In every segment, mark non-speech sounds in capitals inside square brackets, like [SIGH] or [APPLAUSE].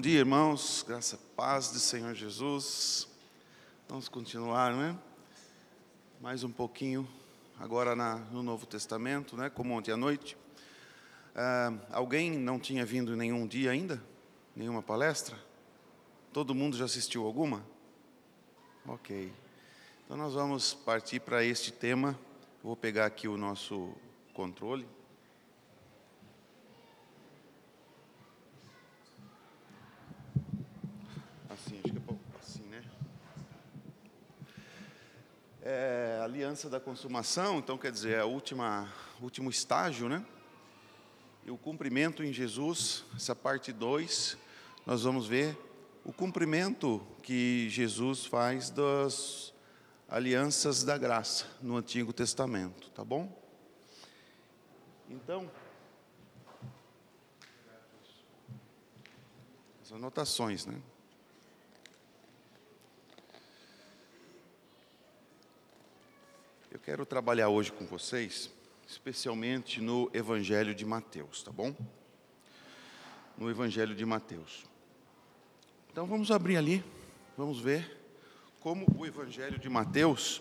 Bom dia, irmãos. Graça e paz do Senhor Jesus. Vamos continuar, né? Mais um pouquinho, agora na, no Novo Testamento, né? Como ontem à noite. Ah, alguém não tinha vindo nenhum dia ainda? Nenhuma palestra? Todo mundo já assistiu alguma? Ok. Então nós vamos partir para este tema. Vou pegar aqui o nosso controle. Assim, acho que é bom, assim, né? É, aliança da consumação, então quer dizer, é o último estágio, né? E o cumprimento em Jesus, essa parte 2, nós vamos ver o cumprimento que Jesus faz das alianças da graça no Antigo Testamento, tá bom? Então, as anotações, né? Eu quero trabalhar hoje com vocês, especialmente no Evangelho de Mateus, tá bom? No Evangelho de Mateus. Então vamos abrir ali, vamos ver como o Evangelho de Mateus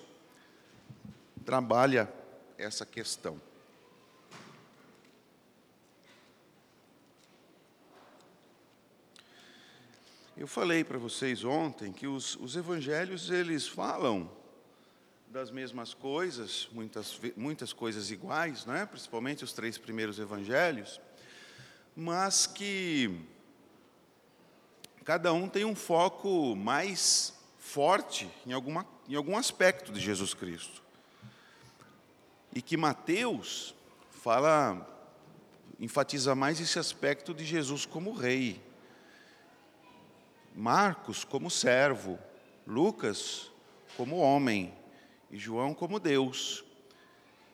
trabalha essa questão. Eu falei para vocês ontem que os, os evangelhos eles falam das mesmas coisas, muitas, muitas coisas iguais, né? principalmente os três primeiros evangelhos, mas que cada um tem um foco mais forte em, alguma, em algum aspecto de Jesus Cristo. E que Mateus fala, enfatiza mais esse aspecto de Jesus como rei. Marcos como servo, Lucas como homem e João como Deus.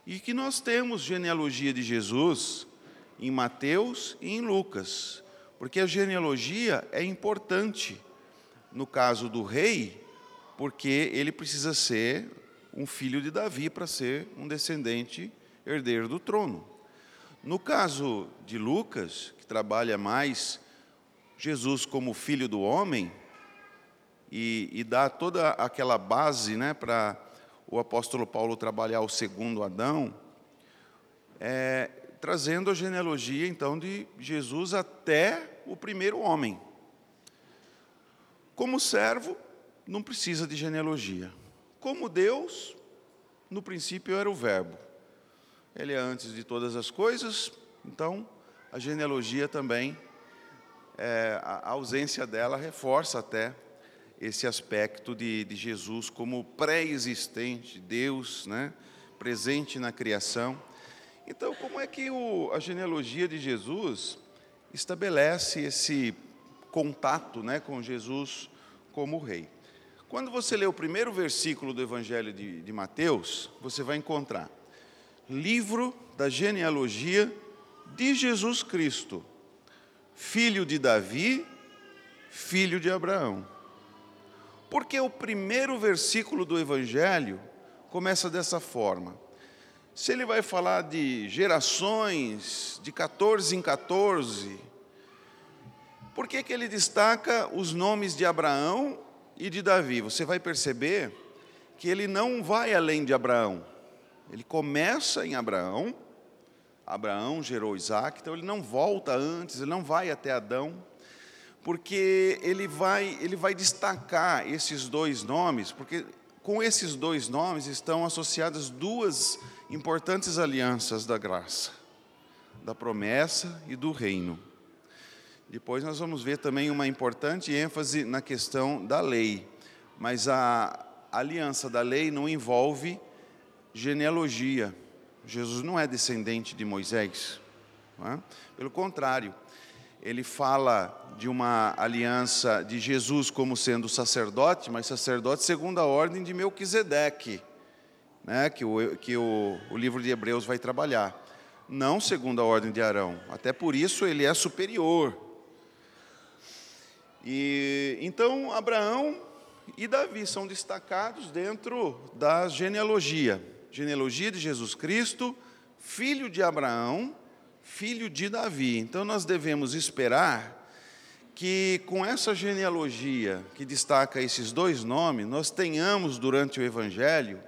E que nós temos genealogia de Jesus em Mateus e em Lucas. Porque a genealogia é importante no caso do rei, porque ele precisa ser um filho de Davi para ser um descendente herdeiro do trono. No caso de Lucas, que trabalha mais Jesus como filho do homem, e, e dá toda aquela base né, para o apóstolo Paulo trabalhar o segundo Adão, é, trazendo a genealogia então de Jesus até o primeiro homem. Como servo, não precisa de genealogia. Como Deus, no princípio era o Verbo. Ele é antes de todas as coisas, então a genealogia também, é, a ausência dela reforça até esse aspecto de, de Jesus como pré-existente, Deus, né, presente na criação. Então, como é que o, a genealogia de Jesus estabelece esse contato né, com Jesus como rei? Quando você lê o primeiro versículo do Evangelho de, de Mateus, você vai encontrar livro da genealogia de Jesus Cristo, filho de Davi, filho de Abraão. Porque o primeiro versículo do Evangelho começa dessa forma. Se ele vai falar de gerações, de 14 em 14, por que, que ele destaca os nomes de Abraão e de Davi? Você vai perceber que ele não vai além de Abraão. Ele começa em Abraão, Abraão gerou Isaac, então ele não volta antes, ele não vai até Adão, porque ele vai, ele vai destacar esses dois nomes, porque com esses dois nomes estão associadas duas importantes alianças da graça, da promessa e do reino. Depois nós vamos ver também uma importante ênfase na questão da lei, mas a aliança da lei não envolve genealogia. Jesus não é descendente de Moisés. É? Pelo contrário, ele fala de uma aliança de Jesus como sendo sacerdote, mas sacerdote segundo a ordem de Melquisedeque, né, que, o, que o, o livro de Hebreus vai trabalhar. Não segundo a ordem de Arão. Até por isso ele é superior. E então Abraão e Davi são destacados dentro da genealogia, genealogia de Jesus Cristo, filho de Abraão, filho de Davi. Então nós devemos esperar que com essa genealogia que destaca esses dois nomes, nós tenhamos durante o Evangelho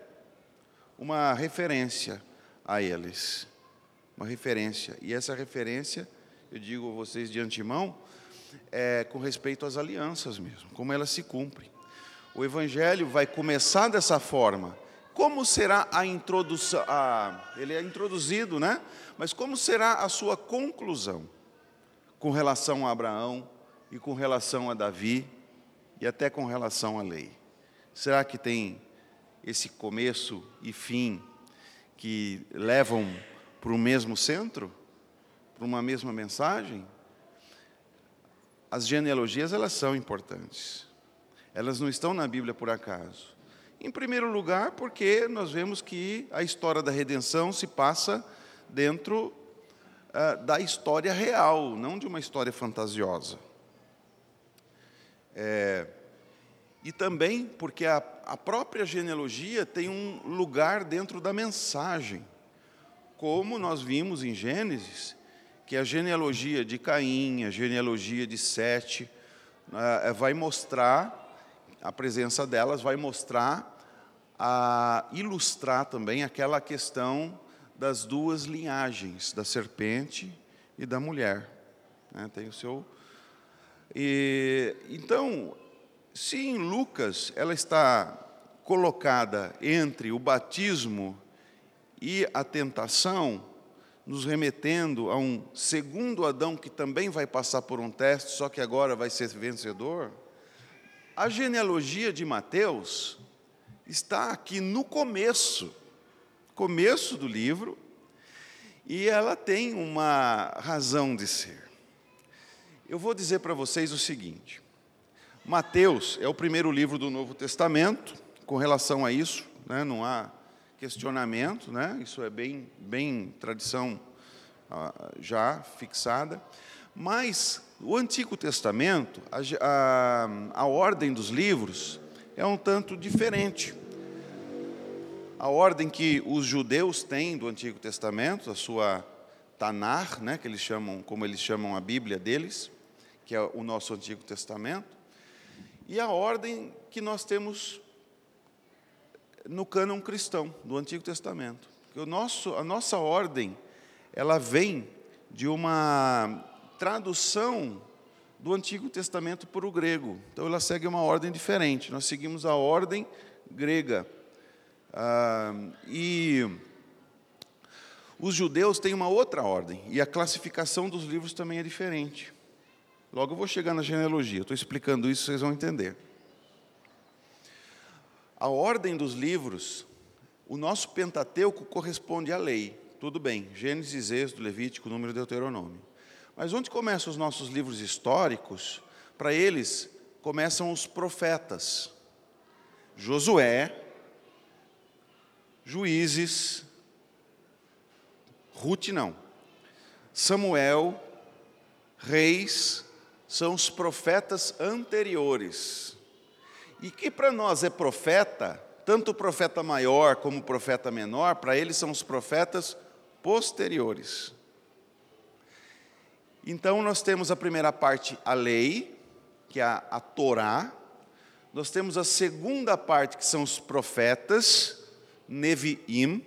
uma referência a eles. Uma referência. E essa referência, eu digo a vocês de antemão, é com respeito às alianças mesmo, como elas se cumprem. O Evangelho vai começar dessa forma. Como será a introdução? A, ele é introduzido, né? Mas como será a sua conclusão com relação a Abraão e com relação a Davi e até com relação à lei? Será que tem esse começo e fim que levam para o mesmo centro, para uma mesma mensagem? As genealogias elas são importantes. Elas não estão na Bíblia por acaso. Em primeiro lugar, porque nós vemos que a história da redenção se passa dentro uh, da história real, não de uma história fantasiosa. É, e também porque a, a própria genealogia tem um lugar dentro da mensagem. Como nós vimos em Gênesis, que a genealogia de Caim, a genealogia de Sete, uh, vai mostrar, a presença delas vai mostrar, a ilustrar também aquela questão das duas linhagens, da serpente e da mulher. Né? Tem o seu. E, então, se em Lucas ela está colocada entre o batismo e a tentação, nos remetendo a um segundo Adão que também vai passar por um teste, só que agora vai ser vencedor, a genealogia de Mateus está aqui no começo, começo do livro, e ela tem uma razão de ser. Eu vou dizer para vocês o seguinte: Mateus é o primeiro livro do Novo Testamento, com relação a isso, né, não há questionamento, né, isso é bem, bem tradição ah, já fixada, mas o Antigo Testamento, a, a, a ordem dos livros é um tanto diferente. A ordem que os judeus têm do Antigo Testamento, a sua Tanar, né, que eles chamam, como eles chamam a Bíblia deles, que é o nosso Antigo Testamento, e a ordem que nós temos no cânon cristão do Antigo Testamento. O nosso, a nossa ordem, ela vem de uma tradução do Antigo Testamento para o grego. Então ela segue uma ordem diferente. Nós seguimos a ordem grega. Ah, e os judeus têm uma outra ordem, e a classificação dos livros também é diferente. Logo eu vou chegar na genealogia, estou explicando isso, vocês vão entender. A ordem dos livros, o nosso Pentateuco corresponde à lei, tudo bem, Gênesis, Êxodo, Levítico, Número, Deuteronômio. Mas onde começam os nossos livros históricos? Para eles, começam os profetas. Josué, Juízes, Ruth não, Samuel, Reis, são os profetas anteriores. E que para nós é profeta, tanto o profeta maior como o profeta menor, para eles são os profetas posteriores. Então nós temos a primeira parte, a lei, que é a, Torá. Nós temos a segunda parte, que são os profetas, Neviim.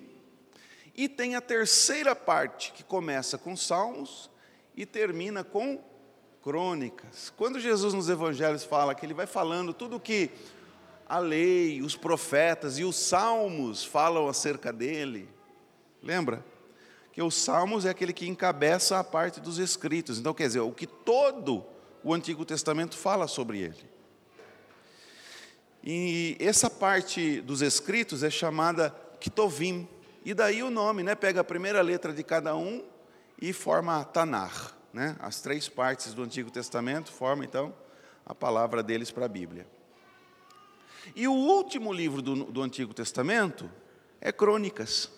E tem a terceira parte, que começa com Salmos e termina com crônicas. Quando Jesus nos evangelhos fala que ele vai falando tudo que a lei, os profetas e os salmos falam acerca dele, lembra? Que os salmos é aquele que encabeça a parte dos escritos. Então, quer dizer, o que todo o Antigo Testamento fala sobre ele. E essa parte dos escritos é chamada Kitovim. E daí o nome, né? Pega a primeira letra de cada um e forma Tanar. Né? As três partes do Antigo Testamento formam, então, a palavra deles para a Bíblia. E o último livro do, do Antigo Testamento é Crônicas.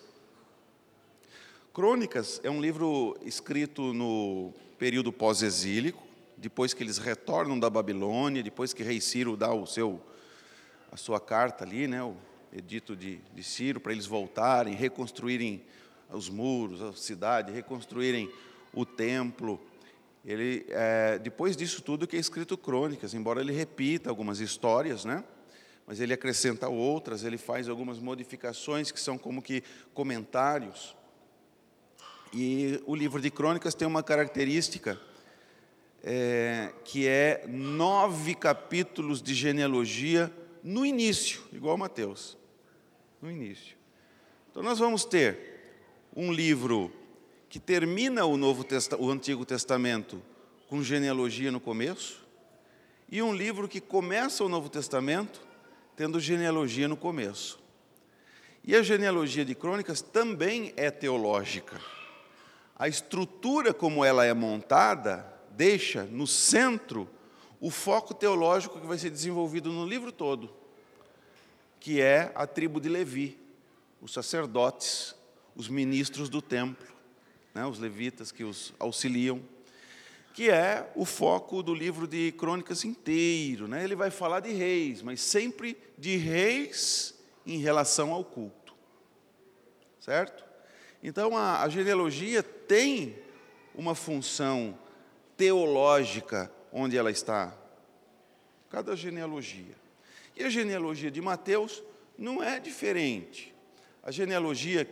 Crônicas é um livro escrito no período pós-exílico, depois que eles retornam da Babilônia, depois que rei Ciro dá o seu, a sua carta ali, né, o edito de, de Ciro, para eles voltarem, reconstruírem os muros, a cidade, reconstruírem o templo Ele, é, depois disso tudo que é escrito crônicas, embora ele repita algumas histórias, né? mas ele acrescenta outras, ele faz algumas modificações que são como que comentários. E o livro de crônicas tem uma característica é, que é nove capítulos de genealogia no início, igual Mateus, no início. Então nós vamos ter um livro que termina o, Novo o Antigo Testamento com genealogia no começo, e um livro que começa o Novo Testamento tendo genealogia no começo. E a genealogia de crônicas também é teológica. A estrutura como ela é montada deixa no centro o foco teológico que vai ser desenvolvido no livro todo, que é a tribo de Levi, os sacerdotes, os ministros do templo né, os levitas que os auxiliam, que é o foco do livro de crônicas inteiro. Né? Ele vai falar de reis, mas sempre de reis em relação ao culto. Certo? Então a, a genealogia tem uma função teológica onde ela está. Cada genealogia. E a genealogia de Mateus não é diferente. A genealogia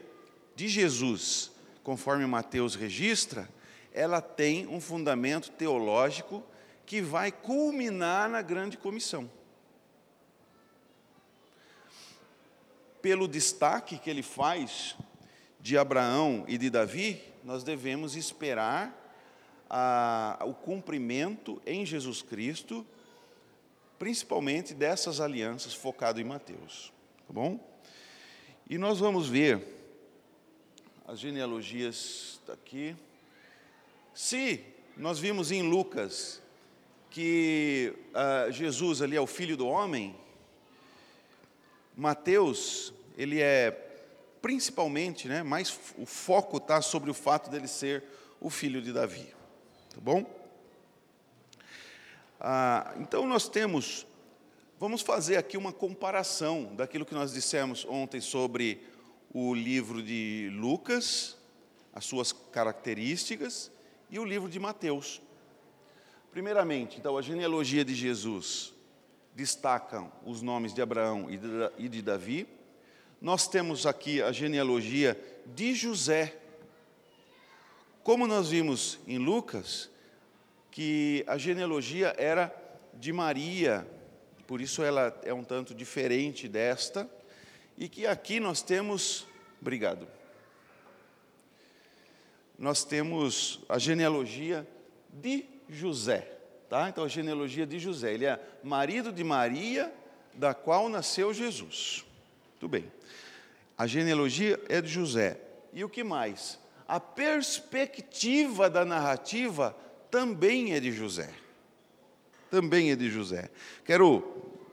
de Jesus conforme Mateus registra, ela tem um fundamento teológico que vai culminar na grande comissão. Pelo destaque que ele faz de Abraão e de Davi, nós devemos esperar a, o cumprimento em Jesus Cristo, principalmente dessas alianças focado em Mateus. Tá bom? E nós vamos ver as genealogias está aqui. Se nós vimos em Lucas que uh, Jesus ali é o filho do homem, Mateus, ele é principalmente, né, mais o foco está sobre o fato dele ser o filho de Davi. Tá bom? Ah, então nós temos, vamos fazer aqui uma comparação daquilo que nós dissemos ontem sobre o livro de Lucas, as suas características, e o livro de Mateus. Primeiramente, então, a genealogia de Jesus destacam os nomes de Abraão e de Davi. Nós temos aqui a genealogia de José. Como nós vimos em Lucas, que a genealogia era de Maria, por isso ela é um tanto diferente desta e que aqui nós temos, obrigado, nós temos a genealogia de José, tá? Então a genealogia de José, ele é marido de Maria, da qual nasceu Jesus. Tudo bem. A genealogia é de José. E o que mais? A perspectiva da narrativa também é de José. Também é de José. Quero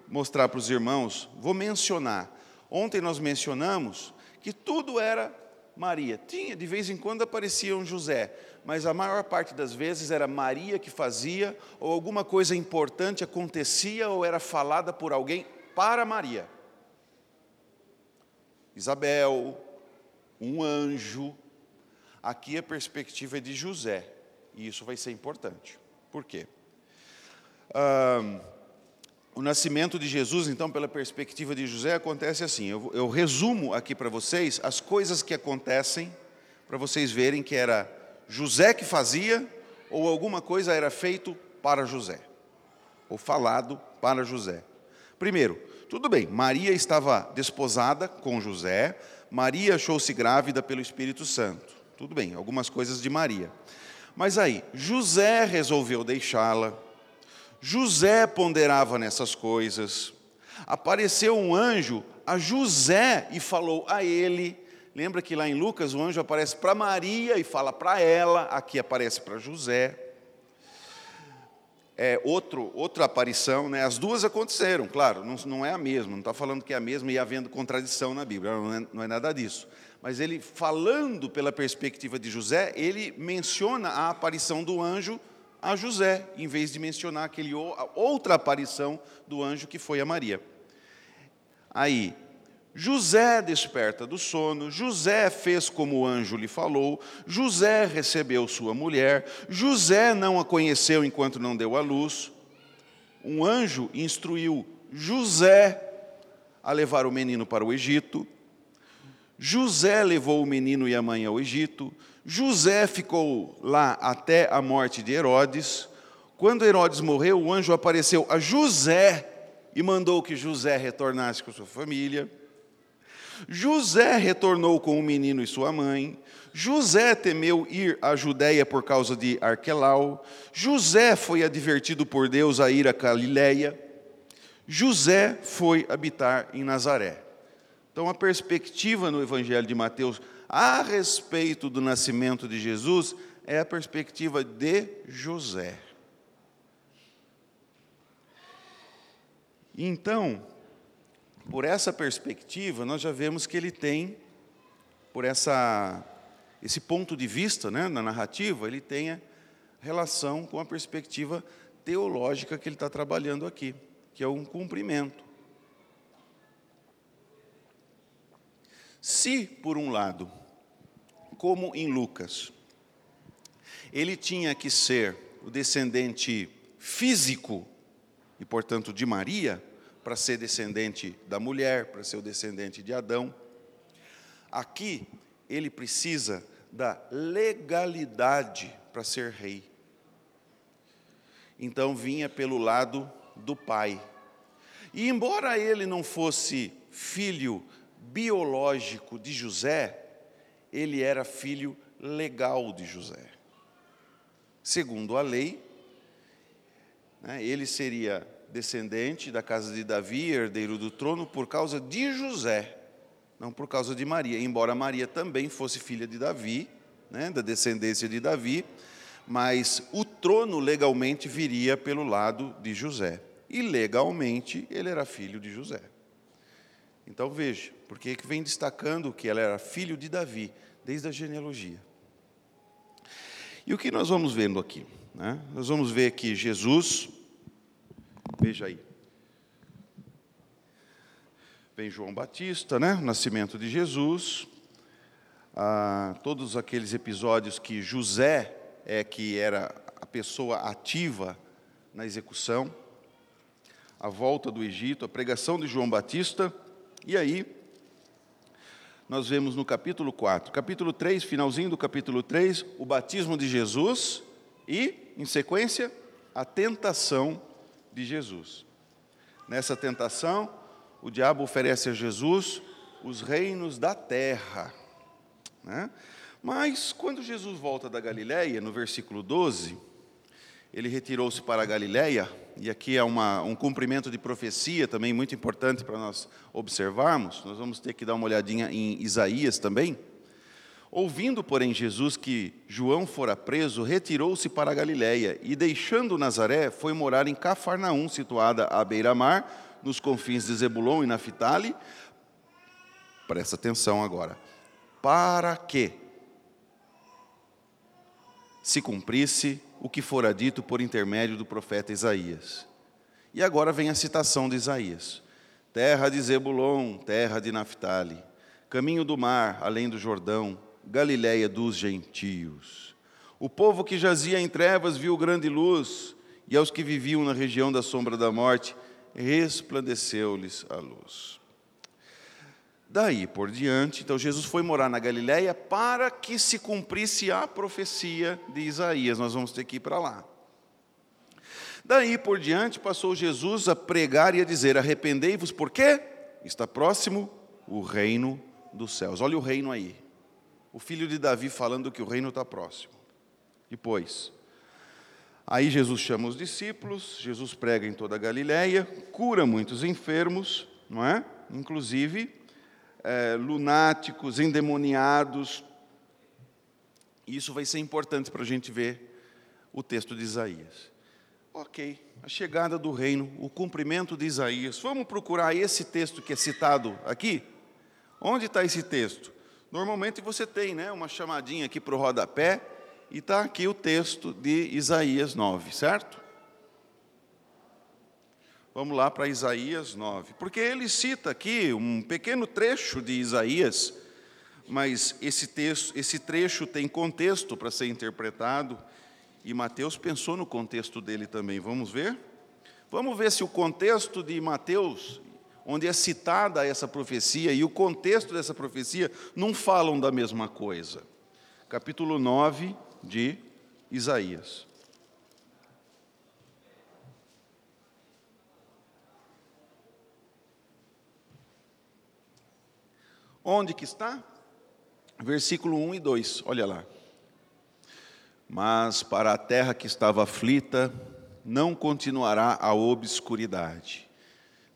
mostrar para os irmãos, vou mencionar Ontem nós mencionamos que tudo era Maria. Tinha, de vez em quando aparecia um José, mas a maior parte das vezes era Maria que fazia, ou alguma coisa importante acontecia ou era falada por alguém para Maria. Isabel, um anjo. Aqui a perspectiva é de José, e isso vai ser importante. Por quê? O nascimento de Jesus, então, pela perspectiva de José, acontece assim. Eu, eu resumo aqui para vocês as coisas que acontecem, para vocês verem que era José que fazia, ou alguma coisa era feito para José, ou falado para José. Primeiro, tudo bem, Maria estava desposada com José, Maria achou-se grávida pelo Espírito Santo. Tudo bem, algumas coisas de Maria. Mas aí, José resolveu deixá-la, José ponderava nessas coisas. Apareceu um anjo a José e falou a ele. Lembra que lá em Lucas o anjo aparece para Maria e fala para ela, aqui aparece para José. É outro, outra aparição, né? as duas aconteceram, claro, não, não é a mesma, não está falando que é a mesma e havendo contradição na Bíblia, não é, não é nada disso. Mas ele, falando pela perspectiva de José, ele menciona a aparição do anjo a José, em vez de mencionar aquele outra aparição do anjo que foi a Maria. Aí, José desperta do sono, José fez como o anjo lhe falou, José recebeu sua mulher, José não a conheceu enquanto não deu à luz. Um anjo instruiu José a levar o menino para o Egito. José levou o menino e a mãe ao Egito. José ficou lá até a morte de Herodes. Quando Herodes morreu, o anjo apareceu a José e mandou que José retornasse com sua família. José retornou com o menino e sua mãe. José temeu ir à Judéia por causa de Arquelau. José foi advertido por Deus a ir a Galiléia. José foi habitar em Nazaré. Então, a perspectiva no Evangelho de Mateus a respeito do nascimento de Jesus é a perspectiva de José. Então, por essa perspectiva, nós já vemos que ele tem, por essa, esse ponto de vista né, na narrativa, ele tem relação com a perspectiva teológica que ele está trabalhando aqui, que é um cumprimento. Se, por um lado, como em Lucas, ele tinha que ser o descendente físico e, portanto, de Maria, para ser descendente da mulher, para ser o descendente de Adão. Aqui, ele precisa da legalidade para ser rei. Então, vinha pelo lado do pai. E, embora ele não fosse filho biológico de José, ele era filho legal de José. Segundo a lei, né, ele seria descendente da casa de Davi, herdeiro do trono, por causa de José, não por causa de Maria, embora Maria também fosse filha de Davi, né, da descendência de Davi, mas o trono legalmente viria pelo lado de José, e legalmente ele era filho de José. Então veja, porque vem destacando que ela era filho de Davi, desde a genealogia. E o que nós vamos vendo aqui? Né? Nós vamos ver que Jesus Veja aí. Vem João Batista, né? O nascimento de Jesus. Ah, todos aqueles episódios que José é que era a pessoa ativa na execução. A volta do Egito, a pregação de João Batista. E aí, nós vemos no capítulo 4, capítulo 3, finalzinho do capítulo 3, o batismo de Jesus e, em sequência, a tentação de Jesus. Nessa tentação, o diabo oferece a Jesus os reinos da terra. Né? Mas, quando Jesus volta da Galiléia, no versículo 12, ele retirou-se para a Galiléia, e aqui é uma, um cumprimento de profecia também muito importante para nós observarmos. Nós vamos ter que dar uma olhadinha em Isaías também. Ouvindo, porém, Jesus que João fora preso, retirou-se para a Galiléia e, deixando Nazaré, foi morar em Cafarnaum, situada à beira-mar, nos confins de Zebulon e Naphtali. Presta atenção agora. Para que se cumprisse o que fora dito por intermédio do profeta Isaías. E agora vem a citação de Isaías: Terra de Zebulon, terra de Naphtali, caminho do mar, além do Jordão, Galiléia dos gentios. O povo que jazia em trevas viu grande luz, e aos que viviam na região da sombra da morte, resplandeceu-lhes a luz. Daí por diante, então Jesus foi morar na Galiléia para que se cumprisse a profecia de Isaías. Nós vamos ter que ir para lá. Daí por diante, passou Jesus a pregar e a dizer: Arrependei-vos, porque está próximo o reino dos céus. Olha o reino aí o filho de Davi falando que o reino está próximo. Depois, aí Jesus chama os discípulos, Jesus prega em toda a Galiléia, cura muitos enfermos, não é? Inclusive é, lunáticos, endemoniados. Isso vai ser importante para a gente ver o texto de Isaías. Ok, a chegada do reino, o cumprimento de Isaías. Vamos procurar esse texto que é citado aqui? Onde está esse texto? Normalmente você tem né, uma chamadinha aqui para o rodapé e está aqui o texto de Isaías 9, certo? Vamos lá para Isaías 9. Porque ele cita aqui um pequeno trecho de Isaías, mas esse, texto, esse trecho tem contexto para ser interpretado, e Mateus pensou no contexto dele também. Vamos ver? Vamos ver se o contexto de Mateus, onde é citada essa profecia, e o contexto dessa profecia não falam da mesma coisa. Capítulo 9 de Isaías. Onde que está? Versículo 1 e 2, olha lá. Mas para a terra que estava aflita, não continuará a obscuridade.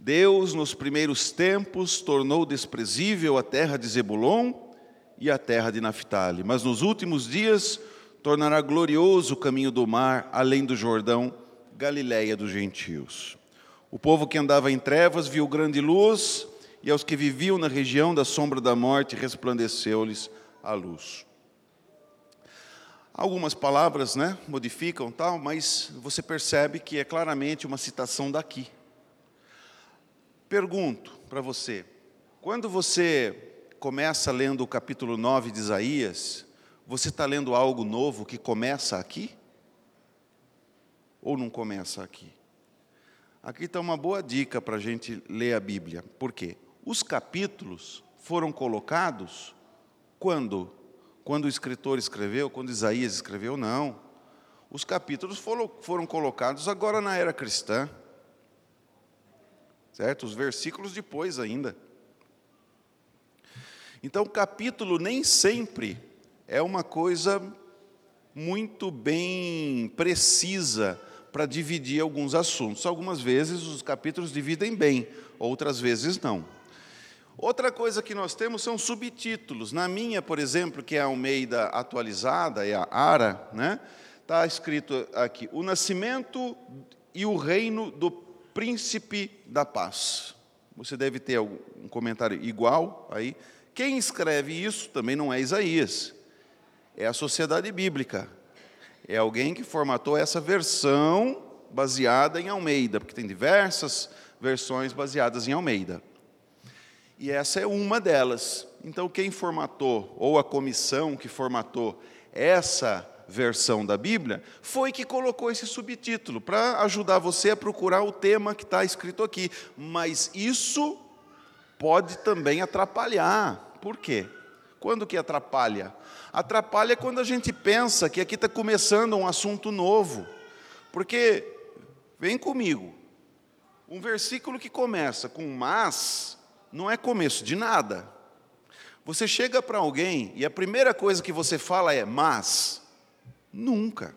Deus, nos primeiros tempos, tornou desprezível a terra de Zebulon e a terra de Naphtali, mas nos últimos dias tornará glorioso o caminho do mar, além do Jordão, Galiléia dos gentios. O povo que andava em trevas viu grande luz, e aos que viviam na região da sombra da morte resplandeceu-lhes a luz. Algumas palavras, né, modificam tal, mas você percebe que é claramente uma citação daqui. Pergunto para você, quando você começa lendo o capítulo 9 de Isaías, você está lendo algo novo que começa aqui? Ou não começa aqui? Aqui está uma boa dica para a gente ler a Bíblia. Por quê? Os capítulos foram colocados quando? Quando o escritor escreveu, quando Isaías escreveu? Não. Os capítulos foram, foram colocados agora na era cristã. Certo? Os versículos depois ainda. Então, capítulo nem sempre é uma coisa muito bem precisa para dividir alguns assuntos. Algumas vezes os capítulos dividem bem, outras vezes não. Outra coisa que nós temos são subtítulos. Na minha, por exemplo, que é a Almeida atualizada, é a ARA, né? Está escrito aqui: o nascimento e o reino do príncipe da paz. Você deve ter um comentário igual aí. Quem escreve isso também não é Isaías, é a sociedade bíblica. É alguém que formatou essa versão baseada em Almeida, porque tem diversas versões baseadas em Almeida. E essa é uma delas. Então, quem formatou, ou a comissão que formatou essa versão da Bíblia, foi que colocou esse subtítulo, para ajudar você a procurar o tema que está escrito aqui. Mas isso pode também atrapalhar. Por quê? Quando que atrapalha? Atrapalha quando a gente pensa que aqui está começando um assunto novo. Porque, vem comigo, um versículo que começa com mas, não é começo de nada. Você chega para alguém e a primeira coisa que você fala é mas. Nunca.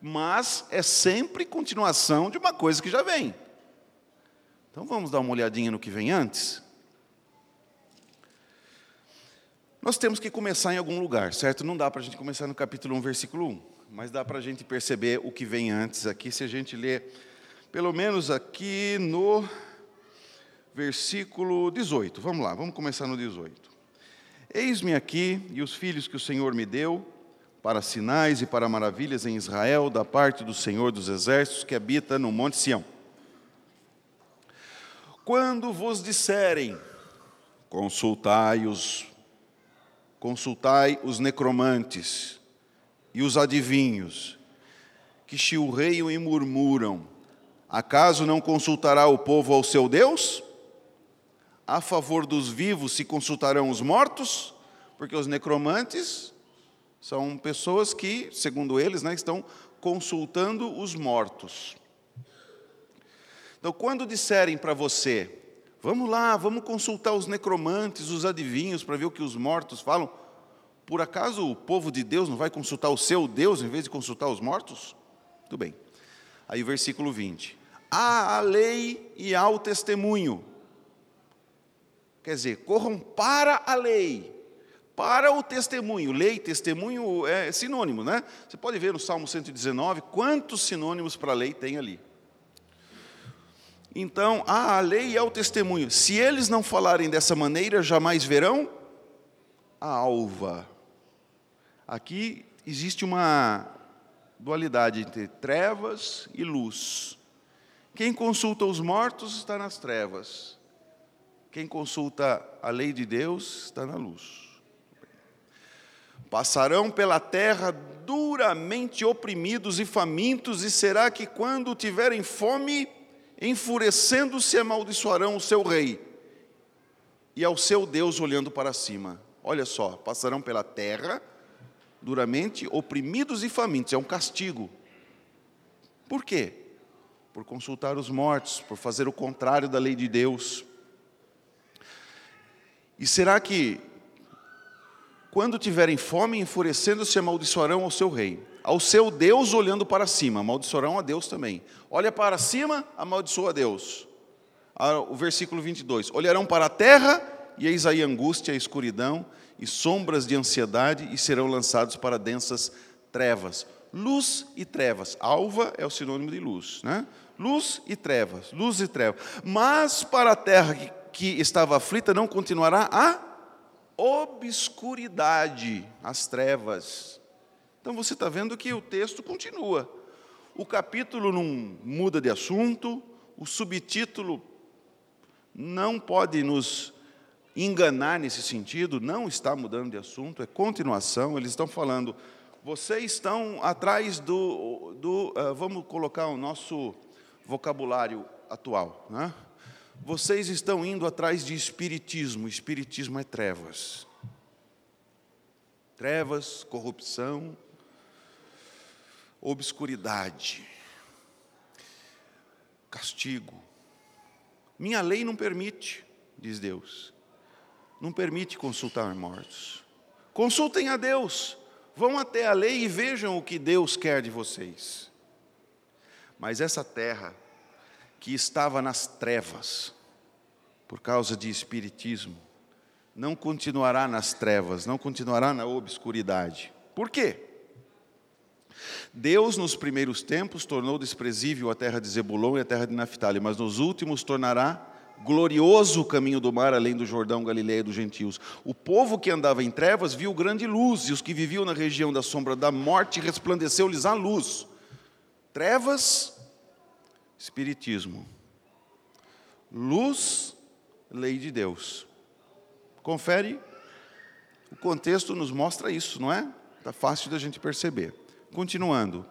Mas é sempre continuação de uma coisa que já vem. Então vamos dar uma olhadinha no que vem antes? Nós temos que começar em algum lugar, certo? Não dá para a gente começar no capítulo 1, versículo 1, mas dá para a gente perceber o que vem antes aqui, se a gente ler, pelo menos aqui no versículo 18. Vamos lá, vamos começar no 18. Eis-me aqui e os filhos que o Senhor me deu, para sinais e para maravilhas em Israel, da parte do Senhor dos exércitos que habita no Monte Sião. Quando vos disserem, consultai os consultai os necromantes e os adivinhos, que chilreiam e murmuram, acaso não consultará o povo ao seu Deus? a favor dos vivos se consultarão os mortos, porque os necromantes são pessoas que, segundo eles, né, estão consultando os mortos. Então, quando disserem para você, vamos lá, vamos consultar os necromantes, os adivinhos, para ver o que os mortos falam, por acaso o povo de Deus não vai consultar o seu Deus em vez de consultar os mortos? Tudo bem. Aí o versículo 20. Há a lei e há o testemunho. Quer dizer, corram para a lei, para o testemunho. Lei testemunho é sinônimo, né? Você pode ver no Salmo 119 quantos sinônimos para lei tem ali. Então, a lei é o testemunho. Se eles não falarem dessa maneira, jamais verão a alva. Aqui existe uma dualidade entre trevas e luz. Quem consulta os mortos está nas trevas. Quem consulta a lei de Deus está na luz. Passarão pela terra duramente oprimidos e famintos, e será que quando tiverem fome, enfurecendo-se, amaldiçoarão o seu rei e ao seu Deus olhando para cima. Olha só, passarão pela terra duramente oprimidos e famintos, é um castigo. Por quê? Por consultar os mortos, por fazer o contrário da lei de Deus. E será que quando tiverem fome, enfurecendo-se, amaldiçoarão ao seu rei, ao seu Deus olhando para cima, amaldiçoarão a Deus também. Olha para cima, amaldiçoa a Deus. Ah, o versículo 22. Olharão para a terra, e eis aí angústia, escuridão e sombras de ansiedade, e serão lançados para densas trevas. Luz e trevas. Alva é o sinônimo de luz, né? Luz e trevas, luz e trevas. Mas para a terra que, estava aflita não continuará a obscuridade, as trevas. Então você está vendo que o texto continua. O capítulo não muda de assunto, o subtítulo não pode nos enganar nesse sentido, não está mudando de assunto, é continuação. Eles estão falando, vocês estão atrás do, do uh, vamos colocar o nosso vocabulário atual, né? Vocês estão indo atrás de espiritismo, espiritismo é trevas. Trevas, corrupção, obscuridade, castigo. Minha lei não permite, diz Deus, não permite consultar mortos. Consultem a Deus, vão até a lei e vejam o que Deus quer de vocês. Mas essa terra que estava nas trevas, por causa de espiritismo, não continuará nas trevas, não continuará na obscuridade. Por quê? Deus, nos primeiros tempos, tornou desprezível a terra de Zebulon e a terra de Naphtali, mas nos últimos tornará glorioso o caminho do mar, além do Jordão, Galileia e dos gentios. O povo que andava em trevas viu grande luz, e os que viviam na região da sombra da morte resplandeceu-lhes a luz. Trevas Espiritismo. Luz, lei de Deus. Confere, o contexto nos mostra isso, não é? Está fácil da gente perceber. Continuando.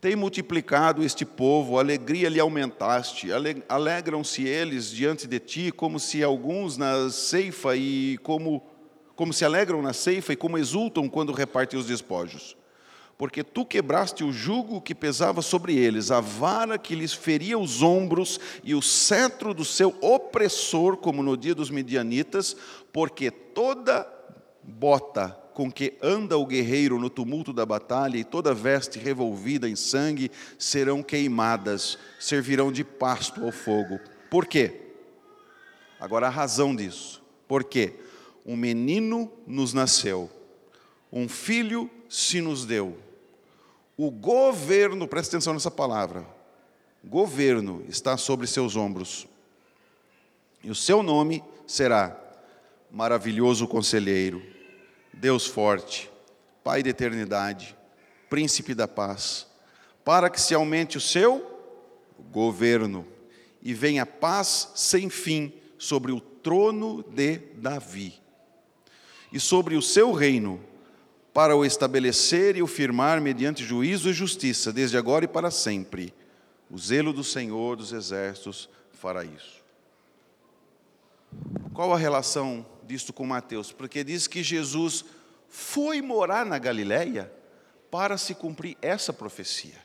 Tem multiplicado este povo, alegria lhe aumentaste, alegram-se eles diante de ti, como se alguns na ceifa e como, como se alegram na ceifa e como exultam quando repartem os despojos porque tu quebraste o jugo que pesava sobre eles, a vara que lhes feria os ombros e o cetro do seu opressor, como no dia dos midianitas, porque toda bota com que anda o guerreiro no tumulto da batalha e toda veste revolvida em sangue serão queimadas, servirão de pasto ao fogo. Por quê? Agora a razão disso. Porque um menino nos nasceu, um filho se nos deu o governo, preste atenção nessa palavra, governo está sobre seus ombros. E o seu nome será Maravilhoso Conselheiro, Deus Forte, Pai da Eternidade, Príncipe da Paz, para que se aumente o seu governo e venha paz sem fim sobre o trono de Davi e sobre o seu reino para o estabelecer e o firmar mediante juízo e justiça, desde agora e para sempre. O zelo do Senhor dos Exércitos fará isso. Qual a relação disto com Mateus? Porque diz que Jesus foi morar na Galileia para se cumprir essa profecia.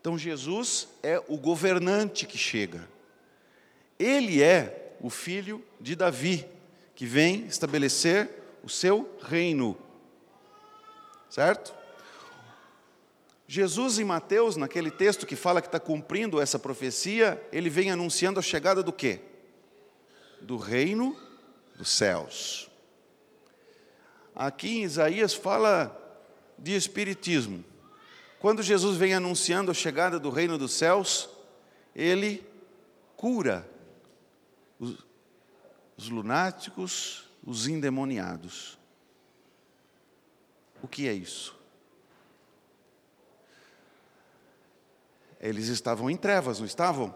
Então Jesus é o governante que chega. Ele é o filho de Davi, que vem estabelecer o seu reino certo? Jesus em Mateus, naquele texto que fala que está cumprindo essa profecia, ele vem anunciando a chegada do quê? Do reino dos céus. Aqui em Isaías fala de espiritismo. Quando Jesus vem anunciando a chegada do reino dos céus, ele cura os, os lunáticos, os endemoniados. O que é isso? Eles estavam em trevas, não estavam?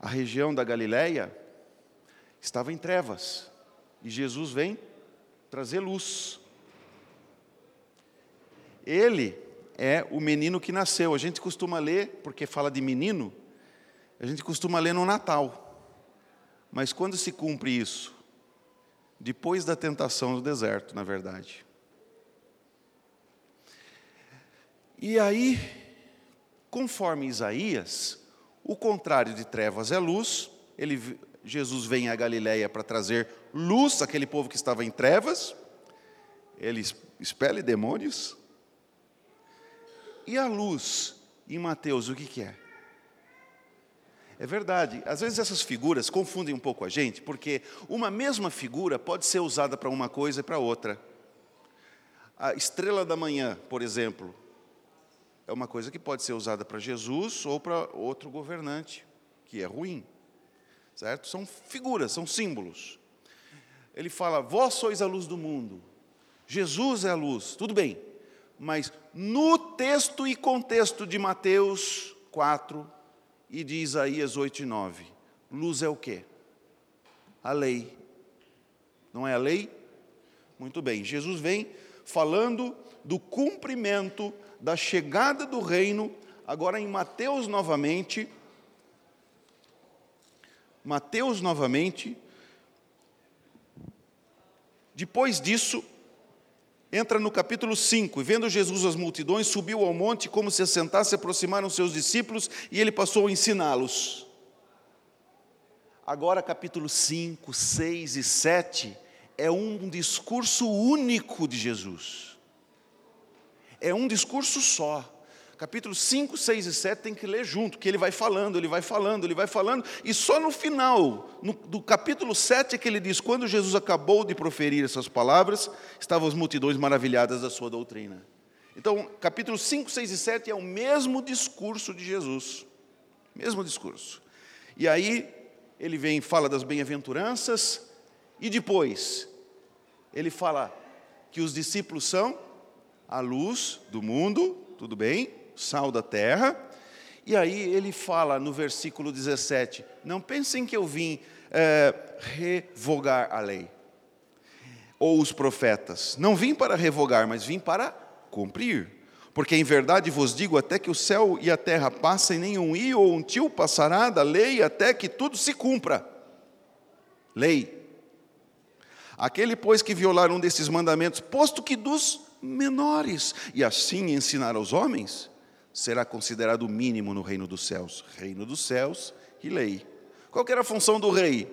A região da Galileia estava em trevas. E Jesus vem trazer luz. Ele é o menino que nasceu. A gente costuma ler, porque fala de menino, a gente costuma ler no Natal. Mas quando se cumpre isso? Depois da tentação no deserto, na verdade. E aí, conforme Isaías, o contrário de trevas é luz. Ele, Jesus vem à Galiléia para trazer luz àquele povo que estava em trevas. Ele expele demônios. E a luz em Mateus, o que, que é? É verdade. Às vezes essas figuras confundem um pouco a gente, porque uma mesma figura pode ser usada para uma coisa e para outra. A estrela da manhã, por exemplo, é uma coisa que pode ser usada para Jesus ou para outro governante, que é ruim. Certo? São figuras, são símbolos. Ele fala: Vós sois a luz do mundo. Jesus é a luz. Tudo bem. Mas no texto e contexto de Mateus 4, e de Isaías 8 e 9. Luz é o quê? A lei. Não é a lei? Muito bem. Jesus vem falando do cumprimento da chegada do reino, agora em Mateus novamente. Mateus novamente. Depois disso, entra no capítulo 5, e vendo Jesus as multidões, subiu ao monte, como se assentasse, aproximaram seus discípulos, e ele passou a ensiná-los. Agora, capítulo 5, 6 e 7 é um discurso único de Jesus. É um discurso só capítulos 5, 6 e 7 tem que ler junto, que ele vai falando, ele vai falando, ele vai falando, e só no final, no, do capítulo 7 é que ele diz: quando Jesus acabou de proferir essas palavras, estavam as multidões maravilhadas da sua doutrina. Então, capítulos 5, 6 e 7 é o mesmo discurso de Jesus, mesmo discurso. E aí, ele vem fala das bem-aventuranças, e depois, ele fala que os discípulos são a luz do mundo, tudo bem? Sal da terra. E aí ele fala no versículo 17: Não pensem que eu vim é, revogar a lei, ou os profetas. Não vim para revogar, mas vim para cumprir. Porque em verdade vos digo: até que o céu e a terra passem, nenhum i ou um tio passará da lei, até que tudo se cumpra. Lei. Aquele, pois, que violar um desses mandamentos, posto que dos menores, e assim ensinar aos homens, será considerado o mínimo no reino dos céus. Reino dos céus e lei. Qual era a função do rei?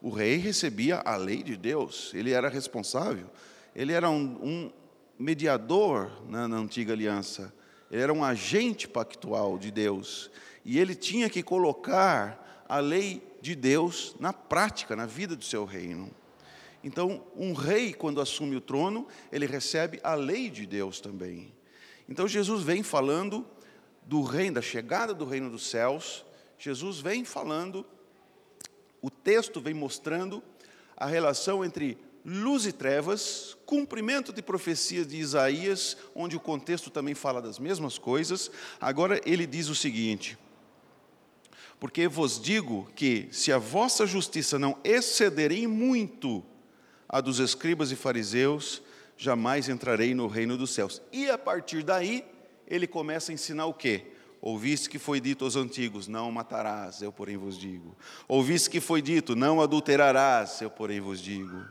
O rei recebia a lei de Deus, ele era responsável, ele era um, um mediador na, na antiga aliança, ele era um agente pactual de Deus, e ele tinha que colocar a lei de Deus na prática, na vida do seu reino. Então, um rei, quando assume o trono, ele recebe a lei de Deus também. Então Jesus vem falando do reino, da chegada do reino dos céus. Jesus vem falando, o texto vem mostrando a relação entre luz e trevas, cumprimento de profecias de Isaías, onde o contexto também fala das mesmas coisas. Agora ele diz o seguinte: Porque vos digo que, se a vossa justiça não exceder em muito a dos escribas e fariseus, jamais entrarei no reino dos céus. E a partir daí, ele começa a ensinar o quê? Ouviste que foi dito aos antigos: Não matarás, eu porém vos digo. Ouviste que foi dito: Não adulterarás, eu porém vos digo.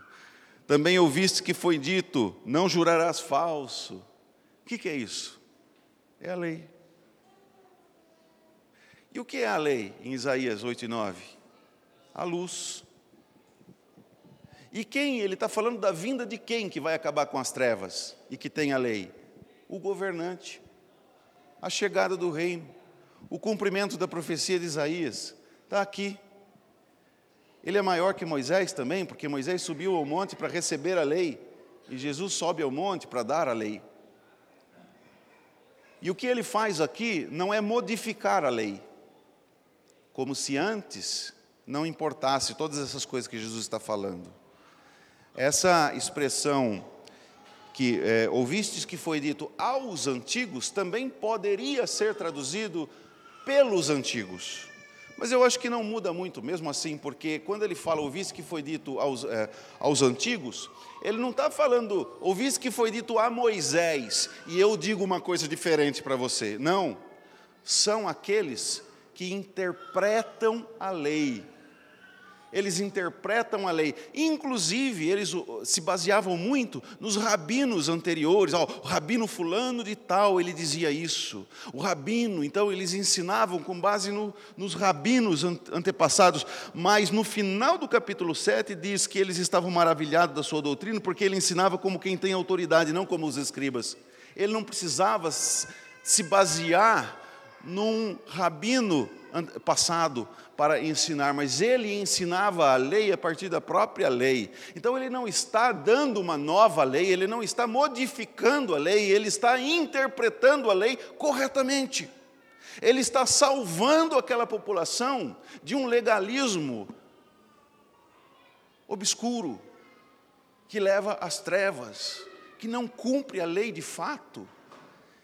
Também ouviste que foi dito: Não jurarás falso. O que, que é isso? É a lei. E o que é a lei em Isaías 8 e 9? A luz. E quem? Ele está falando da vinda de quem que vai acabar com as trevas e que tem a lei? O governante. A chegada do reino. O cumprimento da profecia de Isaías. Está aqui. Ele é maior que Moisés também, porque Moisés subiu ao monte para receber a lei. E Jesus sobe ao monte para dar a lei. E o que ele faz aqui não é modificar a lei, como se antes não importasse todas essas coisas que Jesus está falando. Essa expressão que é, ouvistes que foi dito aos antigos, também poderia ser traduzido pelos antigos. Mas eu acho que não muda muito, mesmo assim, porque quando ele fala ouviste que foi dito aos, é, aos antigos, ele não está falando ouviste que foi dito a Moisés, e eu digo uma coisa diferente para você. Não, são aqueles que interpretam a lei, eles interpretam a lei. Inclusive, eles se baseavam muito nos rabinos anteriores. Oh, o rabino fulano de tal, ele dizia isso. O rabino, então, eles ensinavam com base no, nos rabinos antepassados. Mas no final do capítulo 7 diz que eles estavam maravilhados da sua doutrina, porque ele ensinava como quem tem autoridade, não como os escribas. Ele não precisava se basear num rabino passado para ensinar, mas ele ensinava a lei a partir da própria lei. Então ele não está dando uma nova lei, ele não está modificando a lei, ele está interpretando a lei corretamente. Ele está salvando aquela população de um legalismo obscuro, que leva às trevas, que não cumpre a lei de fato.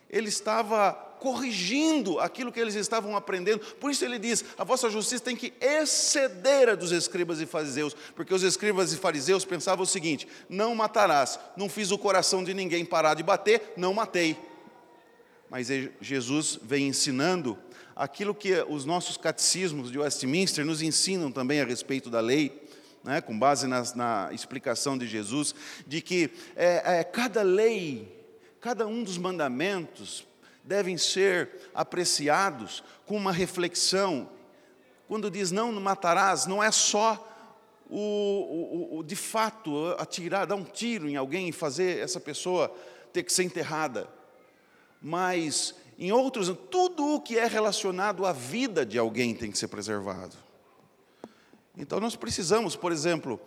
Ele estava corrigindo aquilo que eles estavam aprendendo. Por isso ele diz: a vossa justiça tem que exceder a dos escribas e fariseus, porque os escribas e fariseus pensavam o seguinte: não matarás, não fiz o coração de ninguém parar de bater, não matei. Mas Jesus vem ensinando aquilo que os nossos catecismos de Westminster nos ensinam também a respeito da lei. Né, com base na, na, explicação de Jesus, de que é, é, cada lei, cada um dos mandamentos devem ser apreciados com uma reflexão. Quando diz não matarás, não é só o, o, o, de fato atirar, dar um tiro em alguém e fazer essa pessoa ter que ser enterrada, mas em outros, tudo o que é relacionado à vida de alguém tem que ser preservado. Então nós precisamos, por exemplo,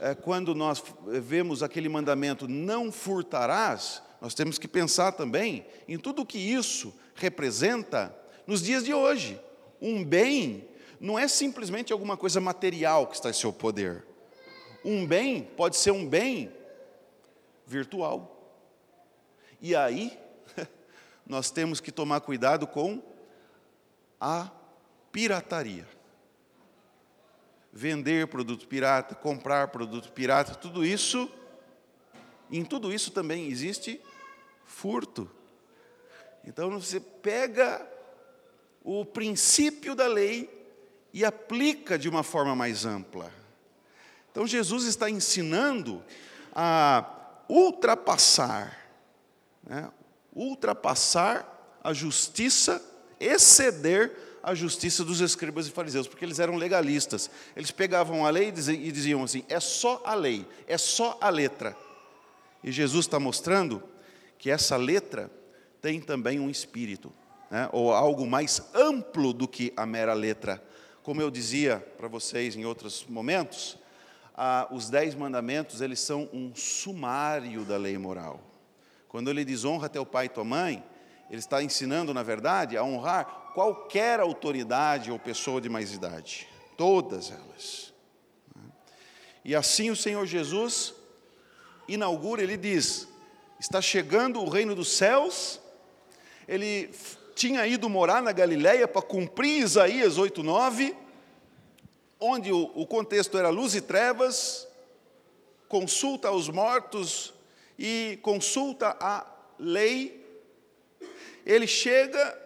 eh, quando nós vemos aquele mandamento não furtarás, nós temos que pensar também em tudo o que isso representa nos dias de hoje. Um bem não é simplesmente alguma coisa material que está em seu poder. Um bem pode ser um bem virtual. E aí, [LAUGHS] nós temos que tomar cuidado com a pirataria. Vender produto pirata, comprar produto pirata, tudo isso, em tudo isso também existe furto. Então você pega o princípio da lei e aplica de uma forma mais ampla. Então Jesus está ensinando a ultrapassar, né? ultrapassar a justiça, exceder a justiça dos escribas e fariseus, porque eles eram legalistas. Eles pegavam a lei e diziam assim: é só a lei, é só a letra. E Jesus está mostrando que essa letra tem também um espírito, né? ou algo mais amplo do que a mera letra. Como eu dizia para vocês em outros momentos, ah, os dez mandamentos eles são um sumário da lei moral. Quando ele diz honra teu pai e tua mãe, ele está ensinando, na verdade, a honrar qualquer autoridade ou pessoa de mais idade, todas elas. E assim o Senhor Jesus inaugura, ele diz: está chegando o reino dos céus. Ele tinha ido morar na Galiléia para cumprir Isaías 8:9, onde o, o contexto era luz e trevas, consulta aos mortos e consulta a lei. Ele chega,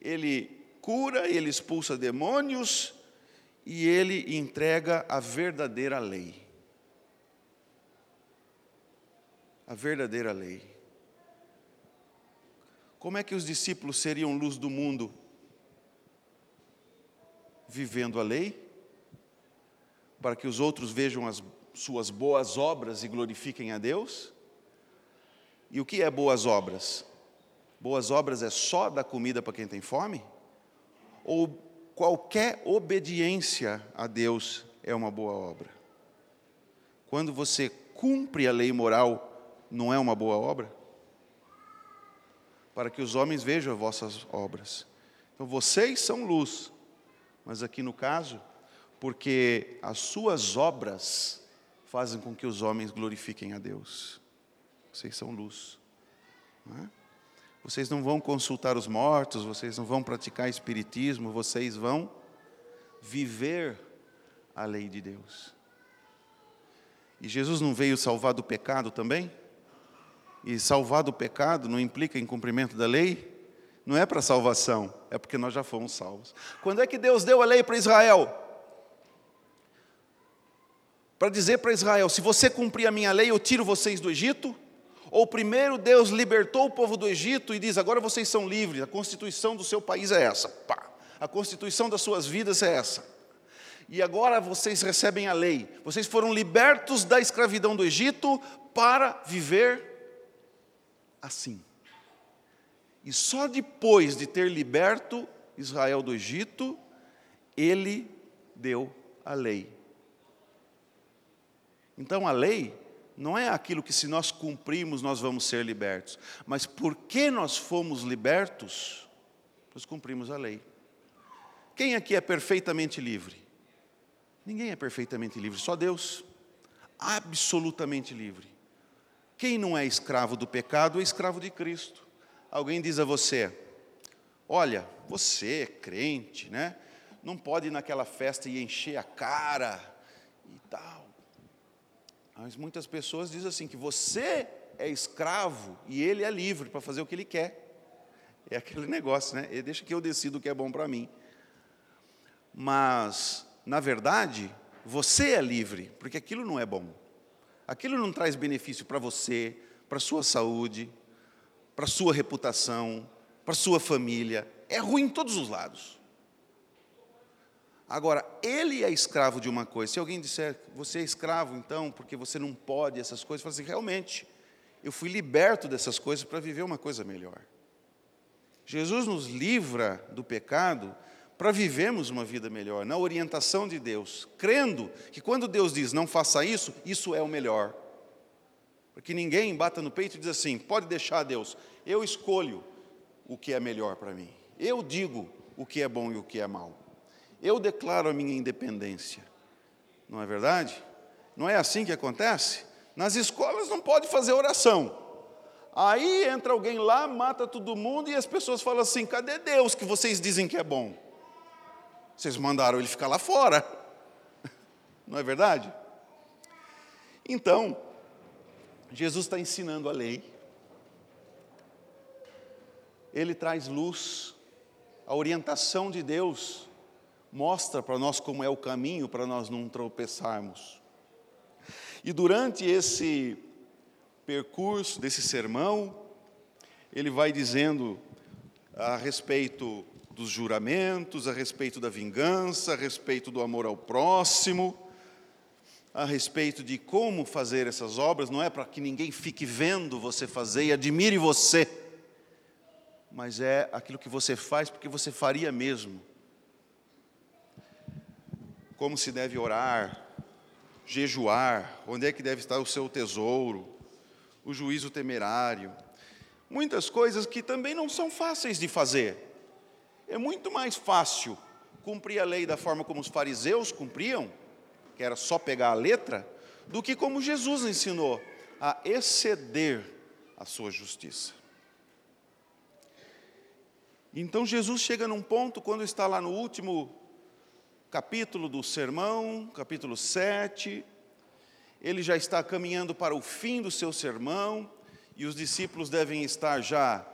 ele cura, ele expulsa demônios e ele entrega a verdadeira lei. A verdadeira lei. Como é que os discípulos seriam luz do mundo? Vivendo a lei, para que os outros vejam as suas boas obras e glorifiquem a Deus? E o que é boas obras? Boas obras é só dar comida para quem tem fome? Ou qualquer obediência a Deus é uma boa obra? Quando você cumpre a lei moral não é uma boa obra? Para que os homens vejam as vossas obras. Então vocês são luz, mas aqui no caso, porque as suas obras fazem com que os homens glorifiquem a Deus. vocês são luz. Não é? Vocês não vão consultar os mortos, vocês não vão praticar espiritismo, vocês vão viver a lei de Deus. E Jesus não veio salvar do pecado também? E salvar do pecado não implica em cumprimento da lei? Não é para salvação, é porque nós já fomos salvos. Quando é que Deus deu a lei para Israel? Para dizer para Israel: se você cumprir a minha lei, eu tiro vocês do Egito? Ou primeiro Deus libertou o povo do Egito e diz: agora vocês são livres, a constituição do seu país é essa, pá. a constituição das suas vidas é essa. E agora vocês recebem a lei. Vocês foram libertos da escravidão do Egito para viver assim. E só depois de ter liberto Israel do Egito, ele deu a lei. Então a lei não é aquilo que se nós cumprirmos nós vamos ser libertos, mas porque nós fomos libertos, nós cumprimos a lei. Quem aqui é perfeitamente livre? Ninguém é perfeitamente livre, só Deus. Absolutamente livre. Quem não é escravo do pecado é escravo de Cristo. Alguém diz a você: Olha, você crente, né? Não pode ir naquela festa e encher a cara e tal. Mas muitas pessoas dizem assim: que você é escravo e ele é livre para fazer o que ele quer. É aquele negócio, né? Ele deixa que eu decido o que é bom para mim. Mas, na verdade, você é livre, porque aquilo não é bom. Aquilo não traz benefício para você, para a sua saúde, para a sua reputação, para a sua família. É ruim em todos os lados. Agora, ele é escravo de uma coisa. Se alguém disser, você é escravo então, porque você não pode essas coisas, fala assim, realmente, eu fui liberto dessas coisas para viver uma coisa melhor. Jesus nos livra do pecado para vivermos uma vida melhor, na orientação de Deus, crendo que quando Deus diz não faça isso, isso é o melhor. Porque ninguém bata no peito e diz assim: pode deixar Deus, eu escolho o que é melhor para mim, eu digo o que é bom e o que é mal. Eu declaro a minha independência. Não é verdade? Não é assim que acontece? Nas escolas não pode fazer oração. Aí entra alguém lá, mata todo mundo e as pessoas falam assim: cadê Deus que vocês dizem que é bom? Vocês mandaram ele ficar lá fora. [LAUGHS] Não é verdade? Então, Jesus está ensinando a lei. Ele traz luz, a orientação de Deus mostra para nós como é o caminho para nós não tropeçarmos. E durante esse percurso desse sermão, ele vai dizendo a respeito dos juramentos, a respeito da vingança, a respeito do amor ao próximo, a respeito de como fazer essas obras, não é para que ninguém fique vendo você fazer e admire você, mas é aquilo que você faz porque você faria mesmo como se deve orar, jejuar, onde é que deve estar o seu tesouro, o juízo temerário. Muitas coisas que também não são fáceis de fazer. É muito mais fácil cumprir a lei da forma como os fariseus cumpriam, que era só pegar a letra, do que como Jesus ensinou, a exceder a sua justiça. Então Jesus chega num ponto, quando está lá no último capítulo do sermão, capítulo 7. Ele já está caminhando para o fim do seu sermão e os discípulos devem estar já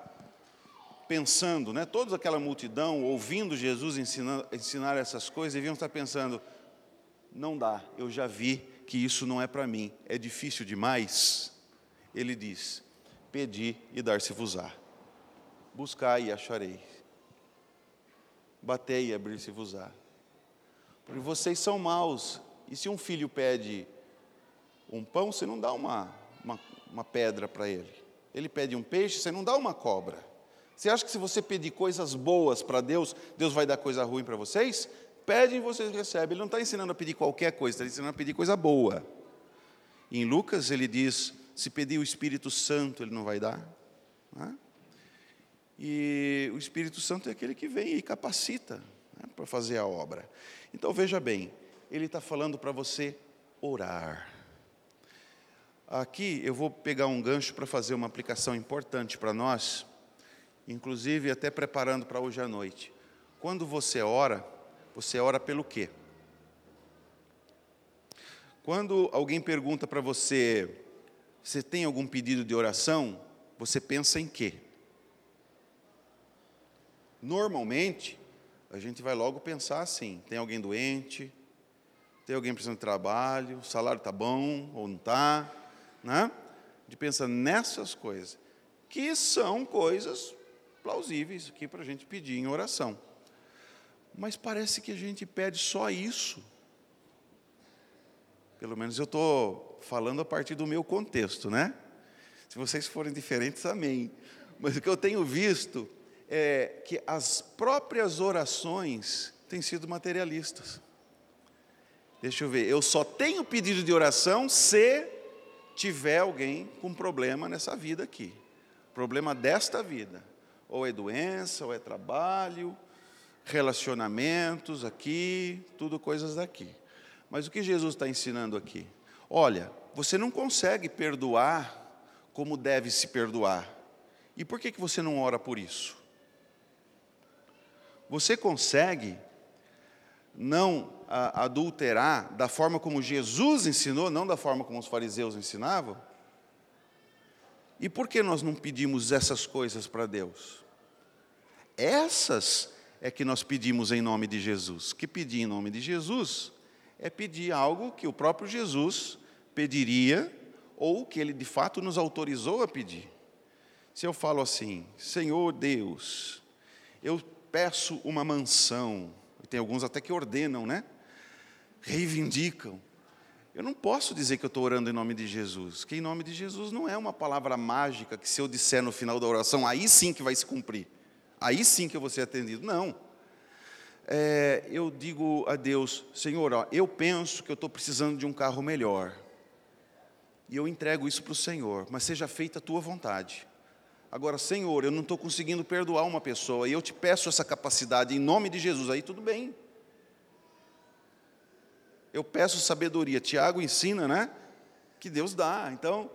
pensando, né? Toda aquela multidão ouvindo Jesus ensinar, ensinar essas coisas, deviam estar pensando: não dá, eu já vi que isso não é para mim, é difícil demais. Ele diz: pedi e dar-se-vos-á, buscai e acharei, batei e abrir-se-vos-á. Porque vocês são maus. E se um filho pede um pão, você não dá uma, uma, uma pedra para ele. Ele pede um peixe, você não dá uma cobra. Você acha que se você pedir coisas boas para Deus, Deus vai dar coisa ruim para vocês? Pedem e vocês recebem. Ele não está ensinando a pedir qualquer coisa, está ensinando a pedir coisa boa. Em Lucas ele diz: se pedir o Espírito Santo, ele não vai dar. Não é? E o Espírito Santo é aquele que vem e capacita né, para fazer a obra. Então veja bem, ele está falando para você orar. Aqui eu vou pegar um gancho para fazer uma aplicação importante para nós, inclusive até preparando para hoje à noite. Quando você ora, você ora pelo quê? Quando alguém pergunta para você, você tem algum pedido de oração? Você pensa em quê? Normalmente, a gente vai logo pensar assim: tem alguém doente, tem alguém precisando de trabalho, o salário está bom ou não está, né? De pensar nessas coisas, que são coisas plausíveis aqui para a gente pedir em oração. Mas parece que a gente pede só isso. Pelo menos eu estou falando a partir do meu contexto, né? Se vocês forem diferentes, amém. Mas o que eu tenho visto é que as próprias orações têm sido materialistas. Deixa eu ver, eu só tenho pedido de oração se tiver alguém com problema nessa vida aqui. Problema desta vida. Ou é doença, ou é trabalho, relacionamentos aqui, tudo coisas daqui. Mas o que Jesus está ensinando aqui? Olha, você não consegue perdoar como deve se perdoar. E por que, que você não ora por isso? Você consegue não adulterar da forma como Jesus ensinou, não da forma como os fariseus ensinavam? E por que nós não pedimos essas coisas para Deus? Essas é que nós pedimos em nome de Jesus. Que pedir em nome de Jesus é pedir algo que o próprio Jesus pediria ou que ele de fato nos autorizou a pedir. Se eu falo assim, Senhor Deus, eu peço uma mansão, tem alguns até que ordenam, né? Reivindicam. Eu não posso dizer que eu estou orando em nome de Jesus, que em nome de Jesus não é uma palavra mágica que se eu disser no final da oração, aí sim que vai se cumprir, aí sim que eu vou ser atendido. Não. É, eu digo a Deus, Senhor, ó, eu penso que eu estou precisando de um carro melhor. E eu entrego isso para o Senhor, mas seja feita a tua vontade. Agora, Senhor, eu não estou conseguindo perdoar uma pessoa, e eu te peço essa capacidade em nome de Jesus, aí tudo bem. Eu peço sabedoria. Tiago ensina, né? Que Deus dá. Então,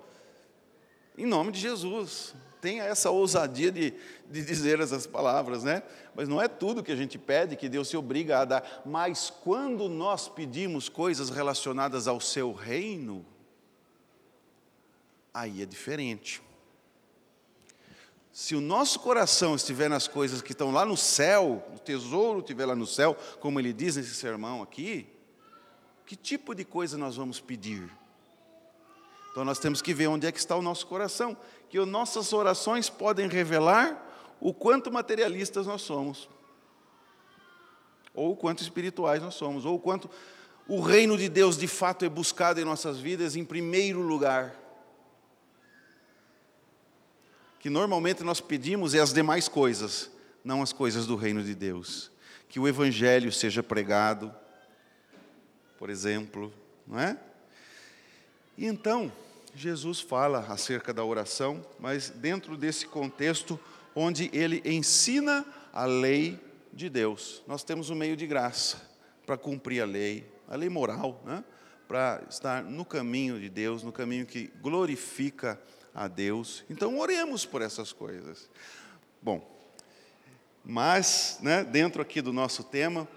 em nome de Jesus, tenha essa ousadia de, de dizer essas palavras, né? Mas não é tudo que a gente pede que Deus se obriga a dar. Mas quando nós pedimos coisas relacionadas ao seu reino, aí é diferente. Se o nosso coração estiver nas coisas que estão lá no céu, o tesouro estiver lá no céu, como ele diz nesse sermão aqui, que tipo de coisa nós vamos pedir? Então nós temos que ver onde é que está o nosso coração, que nossas orações podem revelar o quanto materialistas nós somos, ou o quanto espirituais nós somos, ou o quanto o reino de Deus de fato é buscado em nossas vidas em primeiro lugar que normalmente nós pedimos é as demais coisas, não as coisas do reino de Deus. Que o evangelho seja pregado, por exemplo, não é? E então, Jesus fala acerca da oração, mas dentro desse contexto onde ele ensina a lei de Deus. Nós temos um meio de graça para cumprir a lei, a lei moral, né? para estar no caminho de Deus, no caminho que glorifica a Deus. Então, oremos por essas coisas. Bom, mas, né, dentro aqui do nosso tema,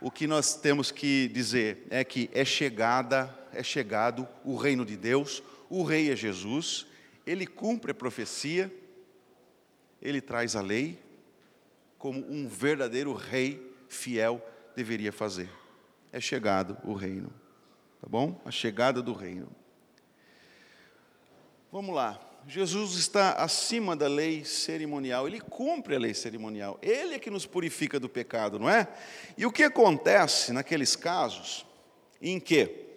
o que nós temos que dizer é que é chegada, é chegado o reino de Deus, o rei é Jesus, ele cumpre a profecia, ele traz a lei, como um verdadeiro rei fiel deveria fazer. É chegado o reino, tá bom? A chegada do reino. Vamos lá. Jesus está acima da lei cerimonial, ele cumpre a lei cerimonial, ele é que nos purifica do pecado, não é? E o que acontece naqueles casos em que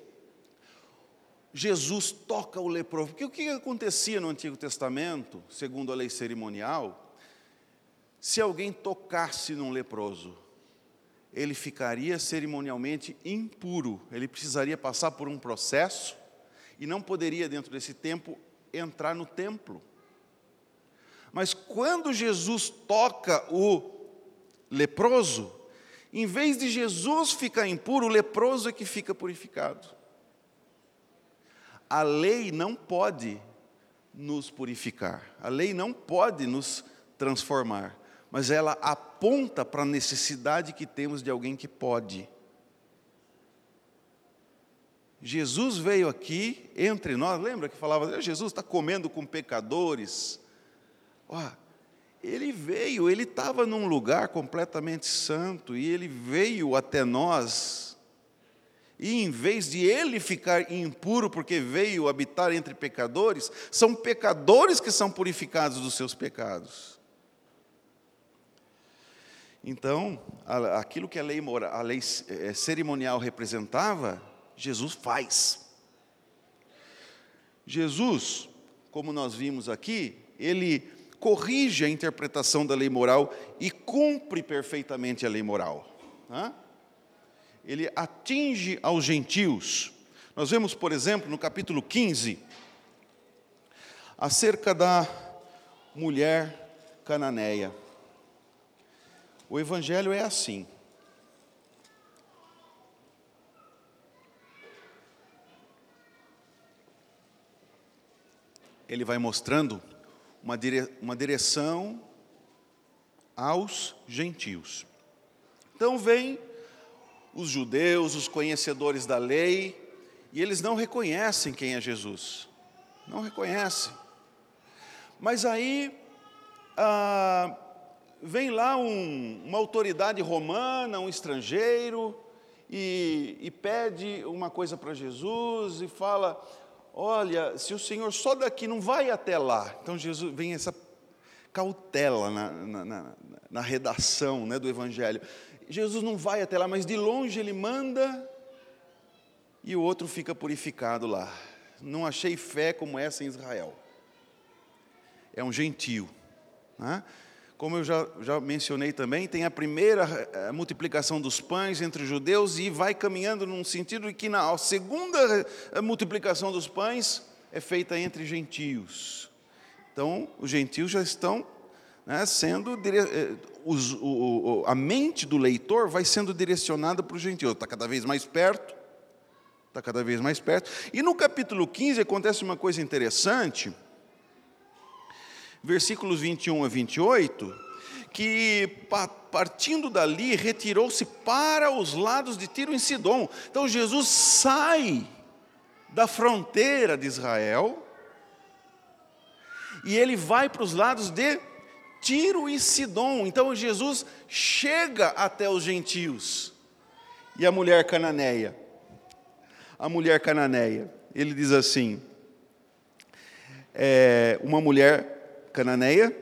Jesus toca o leproso? Porque o que acontecia no Antigo Testamento, segundo a lei cerimonial, se alguém tocasse num leproso, ele ficaria cerimonialmente impuro, ele precisaria passar por um processo e não poderia, dentro desse tempo, entrar no templo. Mas quando Jesus toca o leproso, em vez de Jesus ficar impuro, o leproso é que fica purificado. a lei não pode nos purificar, a lei não pode nos transformar, mas ela aponta para a necessidade que temos de alguém que pode. Jesus veio aqui entre nós, lembra que falava, Jesus está comendo com pecadores. Ó, ele veio, ele estava num lugar completamente santo e ele veio até nós. E em vez de ele ficar impuro porque veio habitar entre pecadores, são pecadores que são purificados dos seus pecados. Então, aquilo que a lei, a lei eh, cerimonial representava, Jesus faz. Jesus, como nós vimos aqui, ele corrige a interpretação da lei moral e cumpre perfeitamente a lei moral. Ele atinge aos gentios. Nós vemos, por exemplo, no capítulo 15, acerca da mulher cananeia. O evangelho é assim. Ele vai mostrando uma, dire, uma direção aos gentios. Então vem os judeus, os conhecedores da lei, e eles não reconhecem quem é Jesus. Não reconhecem. Mas aí ah, vem lá um, uma autoridade romana, um estrangeiro, e, e pede uma coisa para Jesus e fala: olha, se o Senhor só daqui não vai até lá. Então Jesus vem essa cautela na, na, na, na redação né, do Evangelho. Jesus não vai até lá, mas de longe ele manda e o outro fica purificado lá. Não achei fé como essa em Israel. É um gentio. Né? Como eu já, já mencionei também, tem a primeira a eh, multiplicação dos pães entre os judeus e vai caminhando num sentido de que na segunda eh, multiplicação dos pães é feita entre gentios. Então, os gentios já estão né, sendo. Eh, os, o, a mente do leitor vai sendo direcionada para o gentio. Está cada vez mais perto. Está cada vez mais perto. E no capítulo 15 acontece uma coisa interessante versículos 21 a 28, que partindo dali retirou-se para os lados de Tiro em Sidom. Então Jesus sai da fronteira de Israel e ele vai para os lados de Tiro e Sidom. Então Jesus chega até os gentios. E a mulher cananeia, a mulher cananeia, ele diz assim: é, uma mulher cananeia,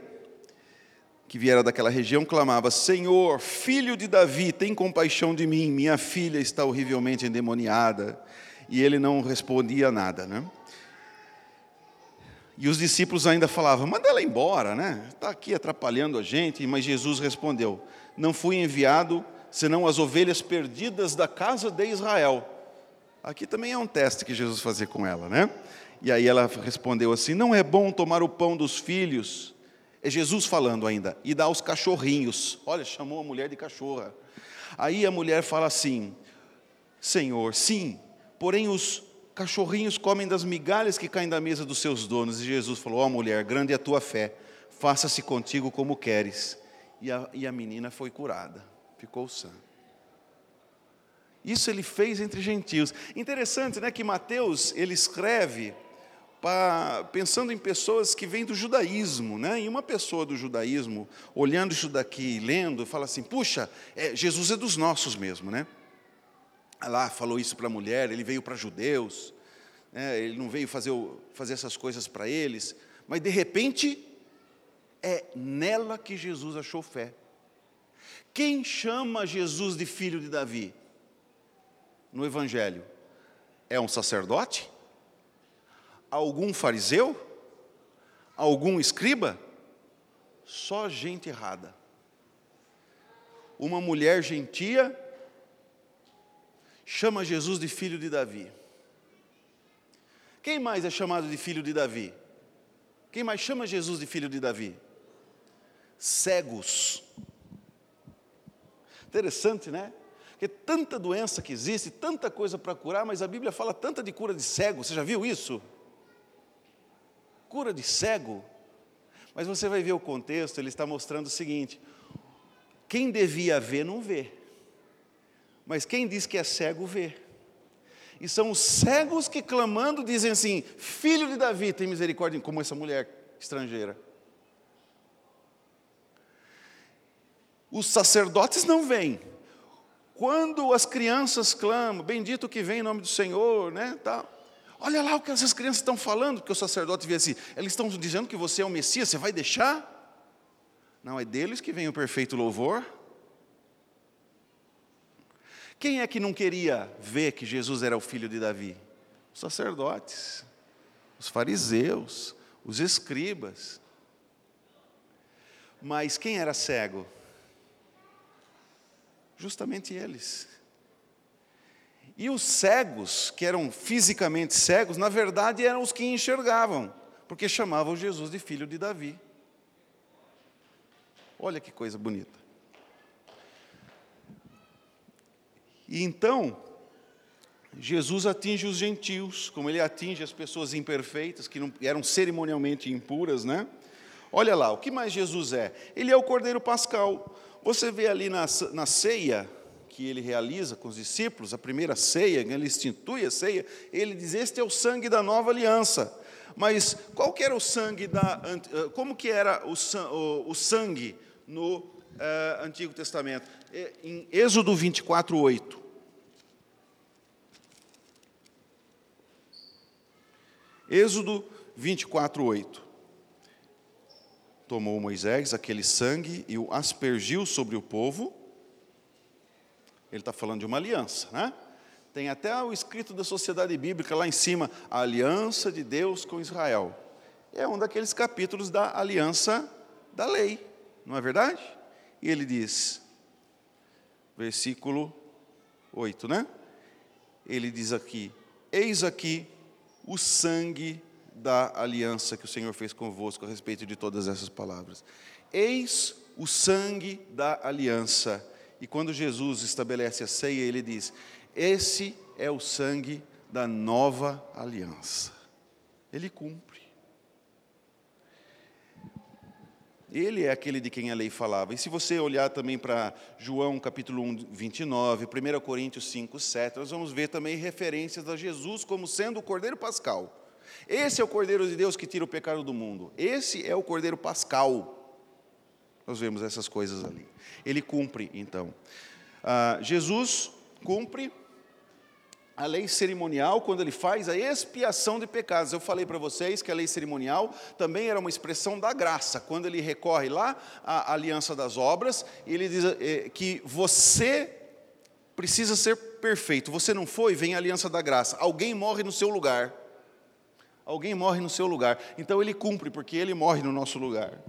que viera daquela região, clamava: Senhor, filho de Davi, tem compaixão de mim, minha filha está horrivelmente endemoniada. E ele não respondia nada, né? E os discípulos ainda falavam: manda ela embora, né? Está aqui atrapalhando a gente. Mas Jesus respondeu: Não fui enviado senão as ovelhas perdidas da casa de Israel. Aqui também é um teste que Jesus fazia com ela, né? E aí ela respondeu assim: Não é bom tomar o pão dos filhos. É Jesus falando ainda, e dar aos cachorrinhos. Olha, chamou a mulher de cachorra. Aí a mulher fala assim: Senhor, sim, porém os cachorrinhos comem das migalhas que caem da mesa dos seus donos. E Jesus falou: Ó oh, mulher, grande é a tua fé, faça-se contigo como queres. E a, e a menina foi curada, ficou sã. Isso ele fez entre gentios. Interessante, né, que Mateus ele escreve pensando em pessoas que vêm do judaísmo, né? E uma pessoa do judaísmo, olhando isso daqui, lendo, fala assim: puxa, é, Jesus é dos nossos mesmo, né? Lá falou isso para a mulher, ele veio para judeus, né? ele não veio fazer, fazer essas coisas para eles, mas de repente é nela que Jesus achou fé. Quem chama Jesus de filho de Davi? No Evangelho? É um sacerdote? Algum fariseu? Algum escriba? Só gente errada. Uma mulher gentia chama Jesus de filho de Davi. Quem mais é chamado de filho de Davi? Quem mais chama Jesus de filho de Davi? Cegos. Interessante, né? Porque tanta doença que existe, tanta coisa para curar, mas a Bíblia fala tanta de cura de cego, você já viu isso? Cura de cego. Mas você vai ver o contexto, ele está mostrando o seguinte: quem devia ver, não vê. Mas quem diz que é cego, vê. E são os cegos que clamando dizem assim: Filho de Davi, tem misericórdia, como essa mulher estrangeira. Os sacerdotes não vêm. Quando as crianças clamam, bendito que vem em nome do Senhor, né? Tá. Olha lá o que essas crianças estão falando, porque o sacerdote vê assim, eles estão dizendo que você é o Messias, você vai deixar? Não, é deles que vem o perfeito louvor. Quem é que não queria ver que Jesus era o filho de Davi? Os sacerdotes, os fariseus, os escribas. Mas quem era cego? Justamente eles. E os cegos, que eram fisicamente cegos, na verdade eram os que enxergavam, porque chamavam Jesus de filho de Davi. Olha que coisa bonita. E então, Jesus atinge os gentios, como ele atinge as pessoas imperfeitas, que não, eram cerimonialmente impuras, né? Olha lá, o que mais Jesus é? Ele é o Cordeiro Pascal. Você vê ali na, na ceia que ele realiza com os discípulos, a primeira ceia, ele institui a ceia, ele diz: Este é o sangue da nova aliança. Mas qual que era o sangue da. Eh, como que era o, sangue no uh, Antigo Testamento? É, em Êxodo 24, 8. Êxodo 24, 8 tomou Moisés aquele sangue e o aspergiu sobre o povo. Ele está falando de uma aliança, né? Tem até o escrito da sociedade bíblica lá em cima, a aliança de Deus com Israel. É um daqueles capítulos da aliança da lei, não é verdade? E ele diz, versículo 8, né? Ele diz aqui: Eis aqui o sangue da aliança que o Senhor fez convosco a respeito de todas essas palavras. Eis o sangue da aliança. E quando Jesus estabelece a ceia, ele diz: Esse é o sangue da nova aliança. Ele cumpre. Ele é aquele de quem a lei falava. E se você olhar também para João capítulo 1, 29, 1 Coríntios 5, 7, nós vamos ver também referências a Jesus como sendo o Cordeiro Pascal. Esse é o Cordeiro de Deus que tira o pecado do mundo. Esse é o Cordeiro Pascal. Nós vemos essas coisas ali. Ele cumpre, então. Ah, Jesus cumpre a lei cerimonial quando ele faz a expiação de pecados. Eu falei para vocês que a lei cerimonial também era uma expressão da graça. Quando ele recorre lá à aliança das obras, ele diz eh, que você precisa ser perfeito. Você não foi, vem a aliança da graça. Alguém morre no seu lugar. Alguém morre no seu lugar. Então ele cumpre, porque ele morre no nosso lugar.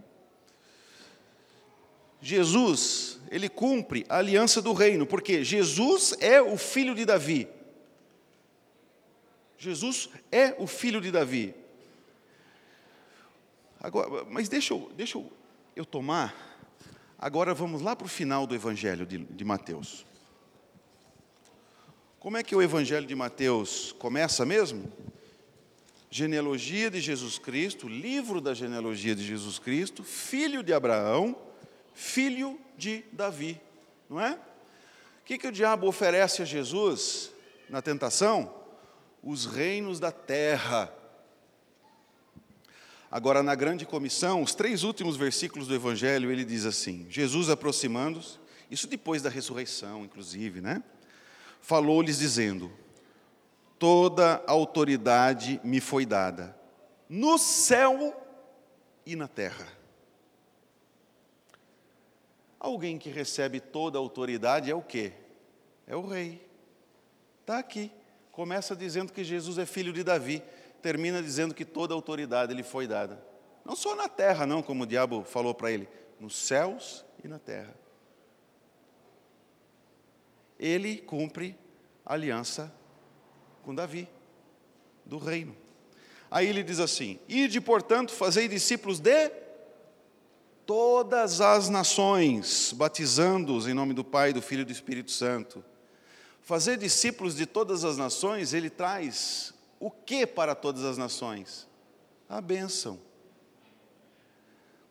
Jesus, ele cumpre a aliança do reino, porque Jesus é o filho de Davi. Jesus é o filho de Davi. Agora, mas deixa eu, deixa eu, eu tomar. Agora vamos lá para o final do Evangelho de, de Mateus. Como é que o Evangelho de Mateus começa mesmo? genealogia de Jesus Cristo, livro da genealogia de Jesus Cristo, filho de Abraão, filho de Davi, não é? O que, que o diabo oferece a Jesus na tentação? Os reinos da terra. Agora, na grande comissão, os três últimos versículos do Evangelho, ele diz assim: Jesus aproximando-se, isso depois da ressurreição, inclusive, né? Falou-lhes dizendo: toda autoridade me foi dada, no céu e na terra. Alguém que recebe toda a autoridade é o quê? É o rei. Está aqui. Começa dizendo que Jesus é filho de Davi, termina dizendo que toda a autoridade lhe foi dada. Não só na terra, não, como o diabo falou para ele, nos céus e na terra. Ele cumpre a aliança com Davi, do reino. Aí ele diz assim: Ide, portanto, fazei discípulos de todas as nações, batizando-os em nome do Pai, do Filho e do Espírito Santo. Fazer discípulos de todas as nações, ele traz o que para todas as nações? A bênção.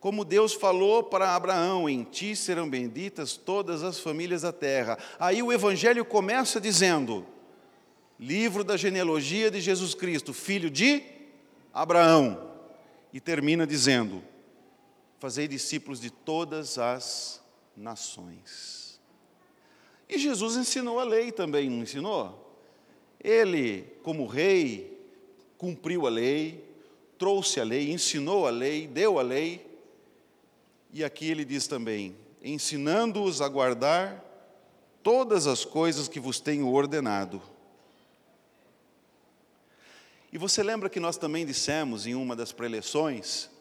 Como Deus falou para Abraão: Em ti serão benditas todas as famílias da terra. Aí o evangelho começa dizendo: Livro da genealogia de Jesus Cristo, filho de Abraão. E termina dizendo: Fazei discípulos de todas as nações. E Jesus ensinou a lei também, não ensinou? Ele, como rei, cumpriu a lei, trouxe a lei, ensinou a lei, deu a lei. E aqui ele diz também: ensinando-os a guardar todas as coisas que vos tenho ordenado. E você lembra que nós também dissemos em uma das preleções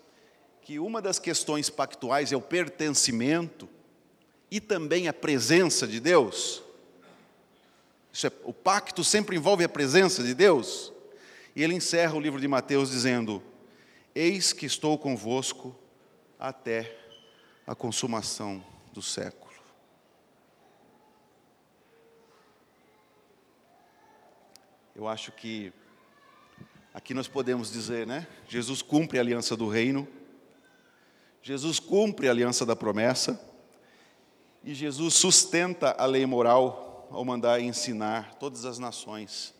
que uma das questões pactuais é o pertencimento e também a presença de Deus? É, o pacto sempre envolve a presença de Deus. E ele encerra o livro de Mateus dizendo: Eis que estou convosco até a consumação do século. Eu acho que aqui nós podemos dizer, né? Jesus cumpre a aliança do reino, Jesus cumpre a aliança da promessa, e Jesus sustenta a lei moral ao mandar ensinar todas as nações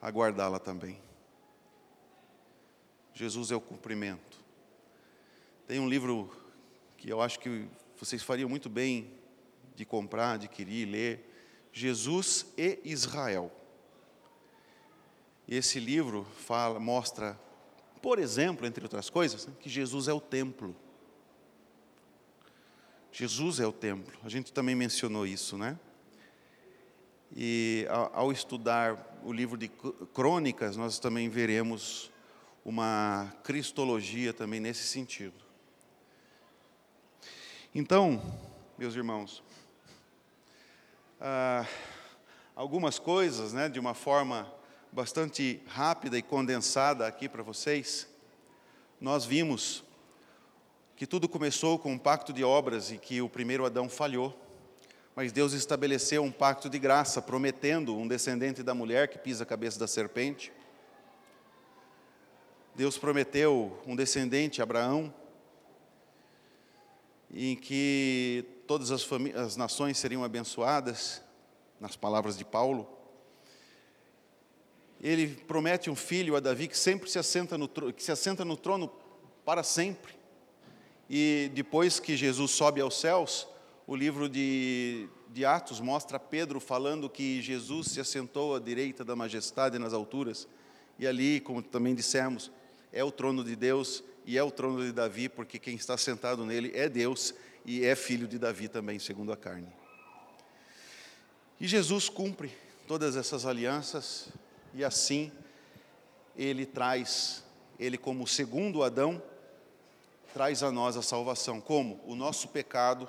a guardá-la também. Jesus é o cumprimento. Tem um livro que eu acho que vocês fariam muito bem de comprar, adquirir, ler, Jesus e Israel. Esse livro fala, mostra, por exemplo, entre outras coisas, que Jesus é o templo. Jesus é o templo. A gente também mencionou isso, né? E ao estudar o livro de Crônicas, nós também veremos uma cristologia também nesse sentido. Então, meus irmãos, ah, algumas coisas, né, de uma forma bastante rápida e condensada aqui para vocês, nós vimos que tudo começou com um pacto de obras e que o primeiro Adão falhou, mas Deus estabeleceu um pacto de graça, prometendo um descendente da mulher que pisa a cabeça da serpente. Deus prometeu um descendente, Abraão, em que todas as, as nações seriam abençoadas, nas palavras de Paulo. Ele promete um filho a Davi que sempre se assenta no, que se assenta no trono para sempre. E depois que Jesus sobe aos céus, o livro de, de Atos mostra Pedro falando que Jesus se assentou à direita da majestade nas alturas. E ali, como também dissemos, é o trono de Deus e é o trono de Davi, porque quem está sentado nele é Deus e é filho de Davi também, segundo a carne. E Jesus cumpre todas essas alianças e assim ele traz, ele como segundo Adão, traz a nós a salvação. Como? O nosso pecado,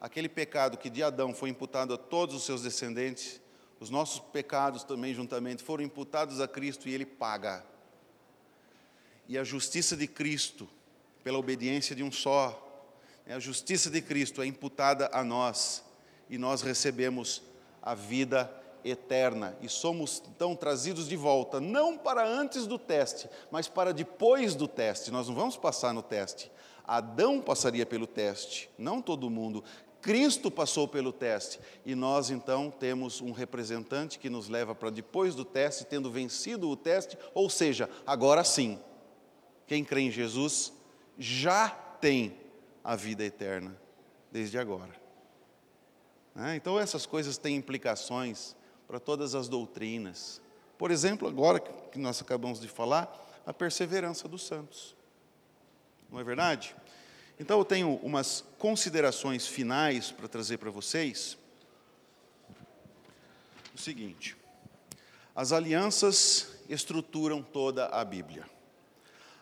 aquele pecado que de Adão foi imputado a todos os seus descendentes, os nossos pecados também juntamente foram imputados a Cristo e ele paga e a justiça de Cristo, pela obediência de um só, né, a justiça de Cristo é imputada a nós e nós recebemos a vida eterna e somos então trazidos de volta, não para antes do teste, mas para depois do teste. Nós não vamos passar no teste. Adão passaria pelo teste, não todo mundo. Cristo passou pelo teste e nós então temos um representante que nos leva para depois do teste, tendo vencido o teste, ou seja, agora sim, quem crê em Jesus já tem a vida eterna desde agora. Né? Então, essas coisas têm implicações para todas as doutrinas. Por exemplo, agora que nós acabamos de falar, a perseverança dos santos. Não é verdade? Então, eu tenho umas considerações finais para trazer para vocês. O seguinte: as alianças estruturam toda a Bíblia.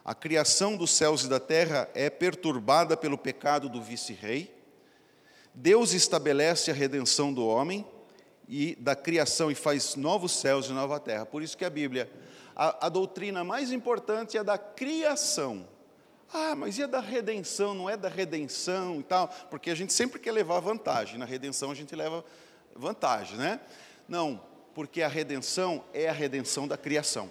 A criação dos céus e da terra é perturbada pelo pecado do vice-rei. Deus estabelece a redenção do homem e da criação e faz novos céus e nova terra. Por isso que a Bíblia, a, a doutrina mais importante é da criação. Ah, mas e a da redenção? Não é da redenção e tal? Porque a gente sempre quer levar vantagem. Na redenção a gente leva vantagem, né? Não, porque a redenção é a redenção da criação.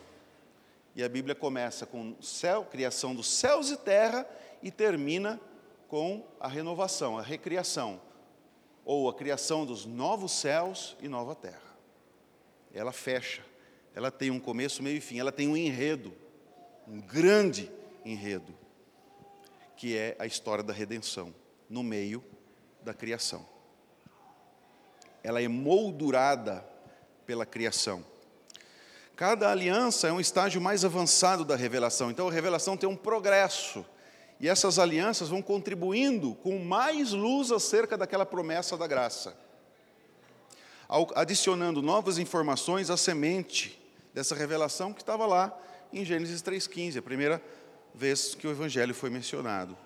E a Bíblia começa com céu, criação dos céus e terra e termina com a renovação, a recriação, ou a criação dos novos céus e nova terra. Ela fecha, ela tem um começo, meio e fim, ela tem um enredo, um grande enredo, que é a história da redenção, no meio da criação. Ela é moldurada pela criação. Cada aliança é um estágio mais avançado da revelação. Então a revelação tem um progresso. E essas alianças vão contribuindo com mais luz acerca daquela promessa da graça. Adicionando novas informações à semente dessa revelação que estava lá em Gênesis 3,15, a primeira vez que o Evangelho foi mencionado.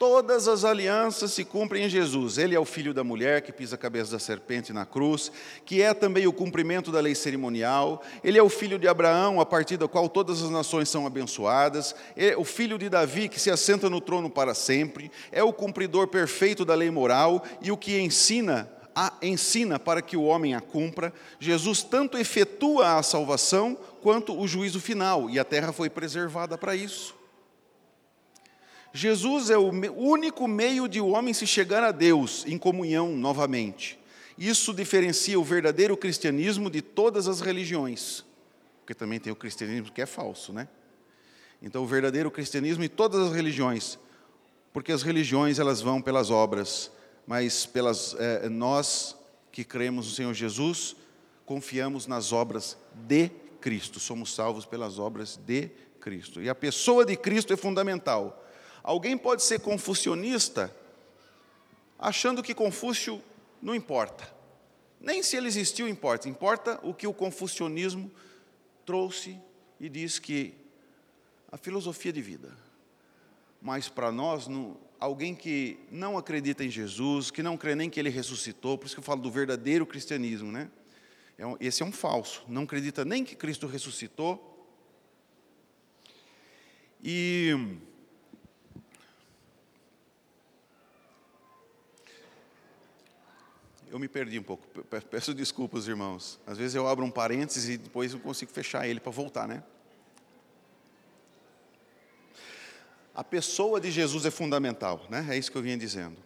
Todas as alianças se cumprem em Jesus. Ele é o filho da mulher que pisa a cabeça da serpente na cruz, que é também o cumprimento da lei cerimonial. Ele é o filho de Abraão, a partir do qual todas as nações são abençoadas. É o filho de Davi, que se assenta no trono para sempre. É o cumpridor perfeito da lei moral e o que ensina a, ensina para que o homem a cumpra. Jesus tanto efetua a salvação quanto o juízo final, e a terra foi preservada para isso. Jesus é o único meio de o homem se chegar a Deus em comunhão novamente. Isso diferencia o verdadeiro cristianismo de todas as religiões, porque também tem o cristianismo que é falso, né? Então, o verdadeiro cristianismo e todas as religiões, porque as religiões elas vão pelas obras, mas pelas é, nós que cremos no Senhor Jesus confiamos nas obras de Cristo, somos salvos pelas obras de Cristo. E a pessoa de Cristo é fundamental. Alguém pode ser confucionista achando que Confúcio não importa. Nem se ele existiu importa, importa o que o confucionismo trouxe e diz que a filosofia de vida. Mas para nós, não, alguém que não acredita em Jesus, que não crê nem que ele ressuscitou, por isso que eu falo do verdadeiro cristianismo, né? É esse é um falso, não acredita nem que Cristo ressuscitou. E eu me perdi um pouco. Peço desculpas, irmãos. Às vezes eu abro um parênteses e depois eu consigo fechar ele para voltar, né? A pessoa de Jesus é fundamental, né? É isso que eu vinha dizendo.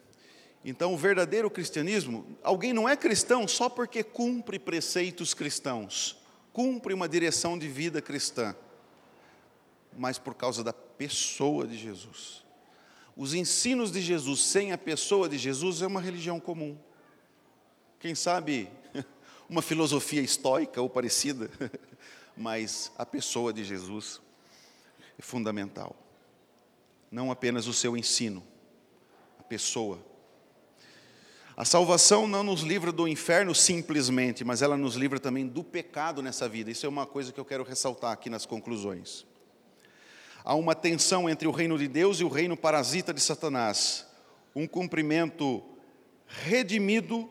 Então, o verdadeiro cristianismo, alguém não é cristão só porque cumpre preceitos cristãos, cumpre uma direção de vida cristã, mas por causa da pessoa de Jesus. Os ensinos de Jesus sem a pessoa de Jesus é uma religião comum quem sabe [LAUGHS] uma filosofia estoica ou parecida, [LAUGHS] mas a pessoa de Jesus é fundamental. Não apenas o seu ensino, a pessoa. A salvação não nos livra do inferno simplesmente, mas ela nos livra também do pecado nessa vida. Isso é uma coisa que eu quero ressaltar aqui nas conclusões. Há uma tensão entre o reino de Deus e o reino parasita de Satanás. Um cumprimento redimido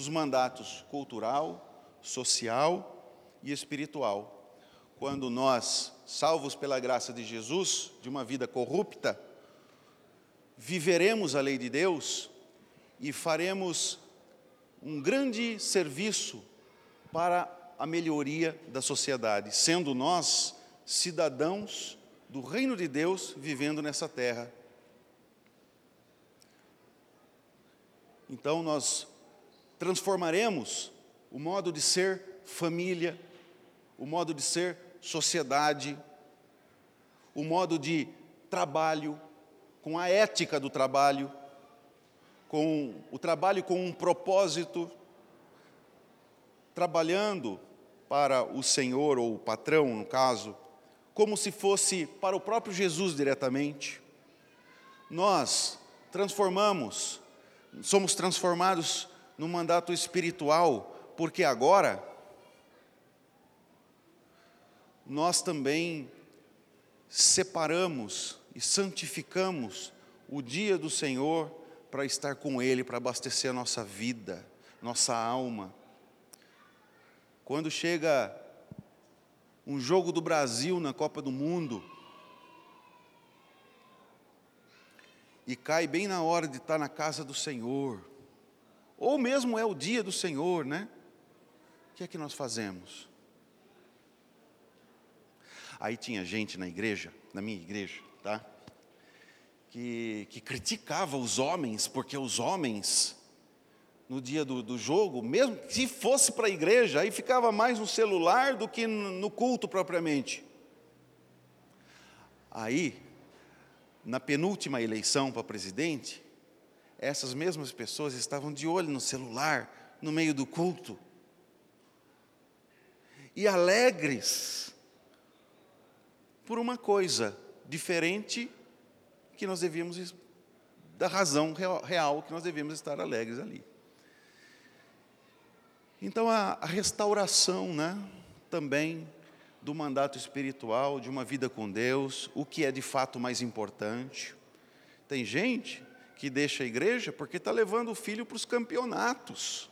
dos mandatos cultural, social e espiritual. Quando nós, salvos pela graça de Jesus, de uma vida corrupta, viveremos a lei de Deus e faremos um grande serviço para a melhoria da sociedade, sendo nós cidadãos do reino de Deus vivendo nessa terra. Então nós transformaremos o modo de ser família, o modo de ser sociedade, o modo de trabalho, com a ética do trabalho, com o trabalho com um propósito, trabalhando para o Senhor ou o patrão, no caso, como se fosse para o próprio Jesus diretamente. Nós transformamos, somos transformados no mandato espiritual, porque agora nós também separamos e santificamos o dia do Senhor para estar com Ele, para abastecer a nossa vida, nossa alma. Quando chega um jogo do Brasil na Copa do Mundo, e cai bem na hora de estar na casa do Senhor, ou mesmo é o dia do Senhor, né? que é que nós fazemos? Aí tinha gente na igreja, na minha igreja, tá? Que, que criticava os homens, porque os homens, no dia do, do jogo, mesmo se fosse para a igreja, aí ficava mais no celular do que no culto propriamente. Aí, na penúltima eleição para presidente, essas mesmas pessoas estavam de olho no celular, no meio do culto. E alegres por uma coisa diferente que nós devíamos, da razão real que nós devíamos estar alegres ali. Então a, restauração, né, também do mandato espiritual, de uma vida com Deus, o que é de fato mais importante. Tem gente que deixa a igreja porque está levando o filho para os campeonatos.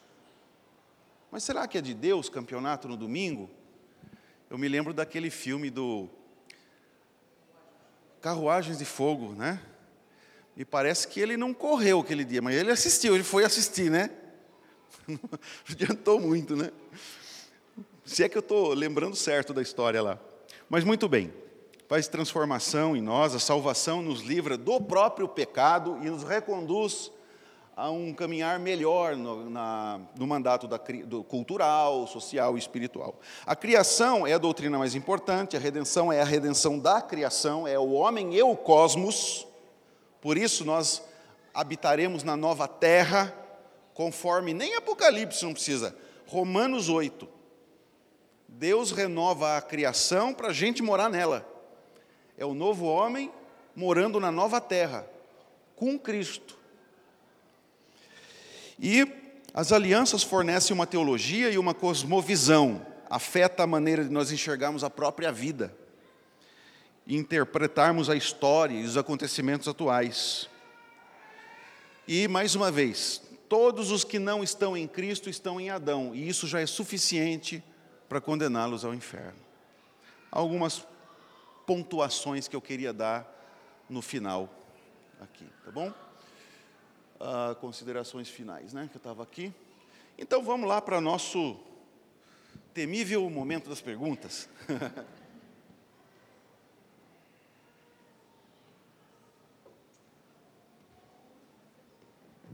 Mas será que é de Deus campeonato no domingo? Eu me lembro daquele filme do Carruagens de Fogo, né? E parece que ele não correu aquele dia, mas ele assistiu, ele foi assistir, né? Não [LAUGHS] adiantou muito, né? Se é que eu estou lembrando certo da história lá. Mas muito bem, faz transformação em nós, a salvação nos livra do próprio pecado e nos reconduz a um caminhar melhor no, na, no mandato da, do cultural, social e espiritual. A criação é a doutrina mais importante, a redenção é a redenção da criação, é o homem e o cosmos, por isso nós habitaremos na nova terra, conforme nem Apocalipse não precisa, Romanos 8. Deus renova a criação para a gente morar nela. É o novo homem morando na nova terra, com Cristo. E as alianças fornecem uma teologia e uma cosmovisão, afeta a maneira de nós enxergarmos a própria vida, interpretarmos a história e os acontecimentos atuais. E, mais uma vez, todos os que não estão em Cristo estão em Adão, e isso já é suficiente para condená-los ao inferno. Algumas pontuações que eu queria dar no final aqui, tá bom? uh, considerações finais, né? Que eu estava aqui. Então vamos lá para nosso temível momento das perguntas. [LAUGHS]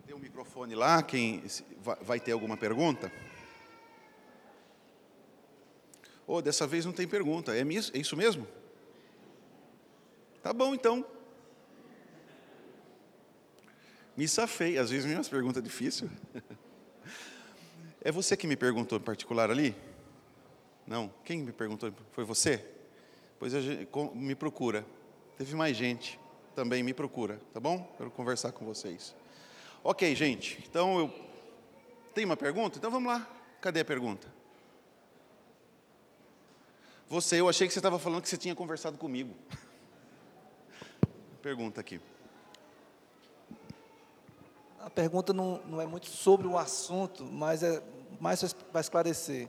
Tem um microfone lá, quem vai ter alguma pergunta? Oh, dessa vez não tem pergunta. É, é isso mesmo? Tá bom, então. Me safei. Às vezes, minhas perguntas difíceis. [LAUGHS] É você que me perguntou em particular ali? Não? Quem me perguntou? Foi você? Pois me procura. Teve mais gente. Também me procura, tá bom? Quero conversar com vocês. Ok, gente. Então eu. Tem uma pergunta? Então vamos lá. Cadê a pergunta? Você, eu achei que você estava falando que você tinha conversado comigo. [LAUGHS] Pergunta aqui a pergunta não, não é muito sobre o assunto, mas é mais para esclarecer.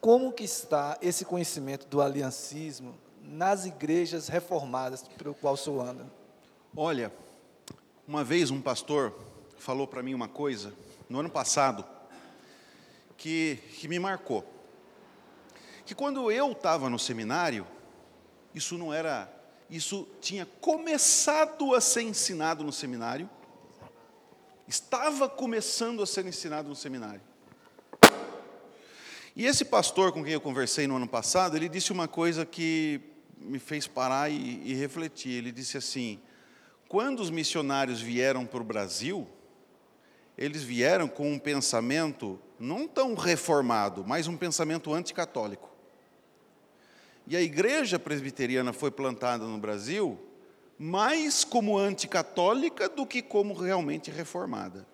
Como que está esse conhecimento do aliancismo nas igrejas reformadas pelo qual o senhor anda? Olha, uma vez um pastor falou para mim uma coisa, no ano passado, que, que me marcou. Que quando eu estava no seminário, isso não era, isso tinha começado a ser ensinado no seminário, estava começando a ser ensinado no seminário. E esse pastor com quem eu conversei no ano passado, ele disse uma coisa que me fez parar e, e refletir. Ele disse assim: quando os missionários vieram para o Brasil, eles vieram com um pensamento não tão reformado, mas um pensamento anticatólico. E a igreja presbiteriana foi plantada no Brasil mais como anticatólica do que como realmente reformada.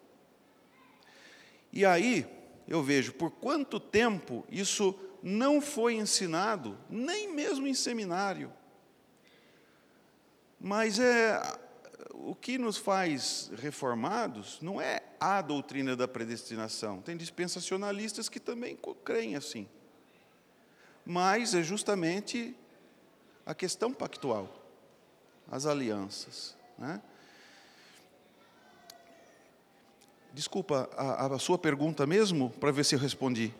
E aí eu vejo por quanto tempo isso não foi ensinado, nem mesmo em seminário. Mas é o que nos faz reformados não é a doutrina da predestinação. Tem dispensacionalistas que também creem assim. Mas é justamente a questão pactual as alianças. Né? Desculpa, a, a sua pergunta mesmo, para ver se eu respondi.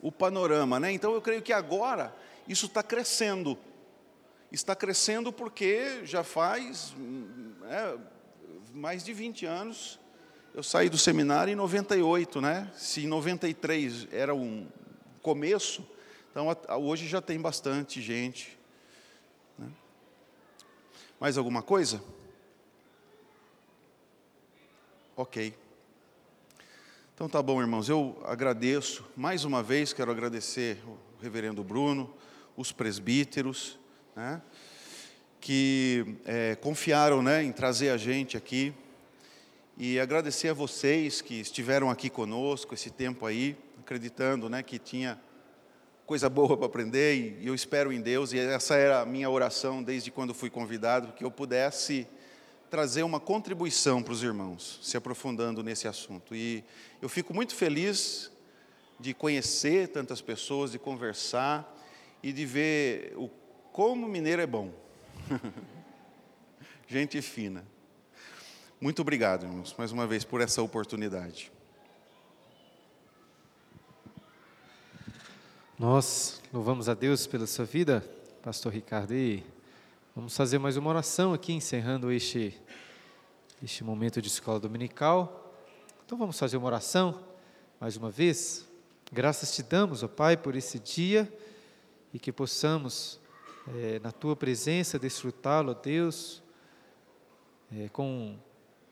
o panorama, né? Então eu creio que agora isso está crescendo. Está crescendo porque já faz é, mais de 20 anos. Eu saí do seminário em 98, né? Se em 93 era um começo, então hoje já tem bastante gente. Né? Mais alguma coisa? Ok. Então tá bom, irmãos. Eu agradeço mais uma vez, quero agradecer o reverendo Bruno, os presbíteros, né, que é, confiaram né, em trazer a gente aqui. E agradecer a vocês que estiveram aqui conosco esse tempo aí, acreditando né, que tinha coisa boa para aprender, e eu espero em Deus, e essa era a minha oração desde quando fui convidado, que eu pudesse trazer uma contribuição para os irmãos, se aprofundando nesse assunto. E eu fico muito feliz de conhecer tantas pessoas, de conversar e de ver o, como mineiro é bom. [LAUGHS] Gente fina. Muito obrigado, irmãos, mais uma vez por essa oportunidade. Nós louvamos a Deus pela sua vida, Pastor Ricardo, e Vamos fazer mais uma oração aqui, encerrando este, este momento de escola dominical. Então vamos fazer uma oração, mais uma vez. Graças te damos, ó Pai, por esse dia e que possamos, é, na tua presença, desfrutá-lo, ó Deus, é, com,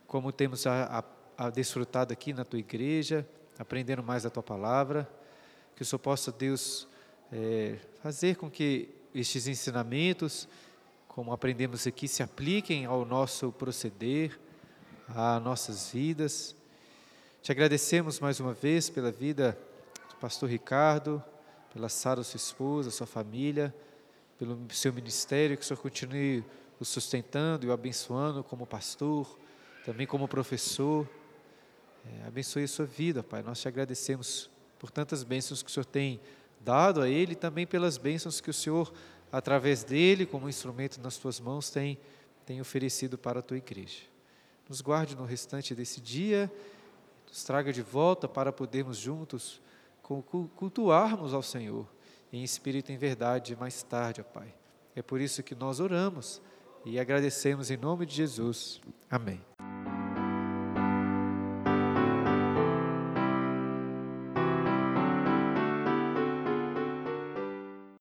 como temos a, a, a desfrutado aqui na tua igreja, aprendendo mais da tua palavra. Que o Senhor possa, Deus, é, fazer com que estes ensinamentos como aprendemos aqui, se apliquem ao nosso proceder, a nossas vidas. Te agradecemos mais uma vez pela vida do pastor Ricardo, pela Sara, sua esposa, sua família, pelo seu ministério, que o Senhor continue o sustentando e o abençoando como pastor, também como professor. É, abençoe a sua vida, Pai. Nós te agradecemos por tantas bênçãos que o Senhor tem dado a Ele e também pelas bênçãos que o Senhor através dele, como instrumento nas tuas mãos, tem, tem oferecido para a tua igreja. Nos guarde no restante desse dia, nos traga de volta para podermos juntos cultuarmos ao Senhor em espírito e em verdade mais tarde, ó Pai. É por isso que nós oramos e agradecemos em nome de Jesus. Amém.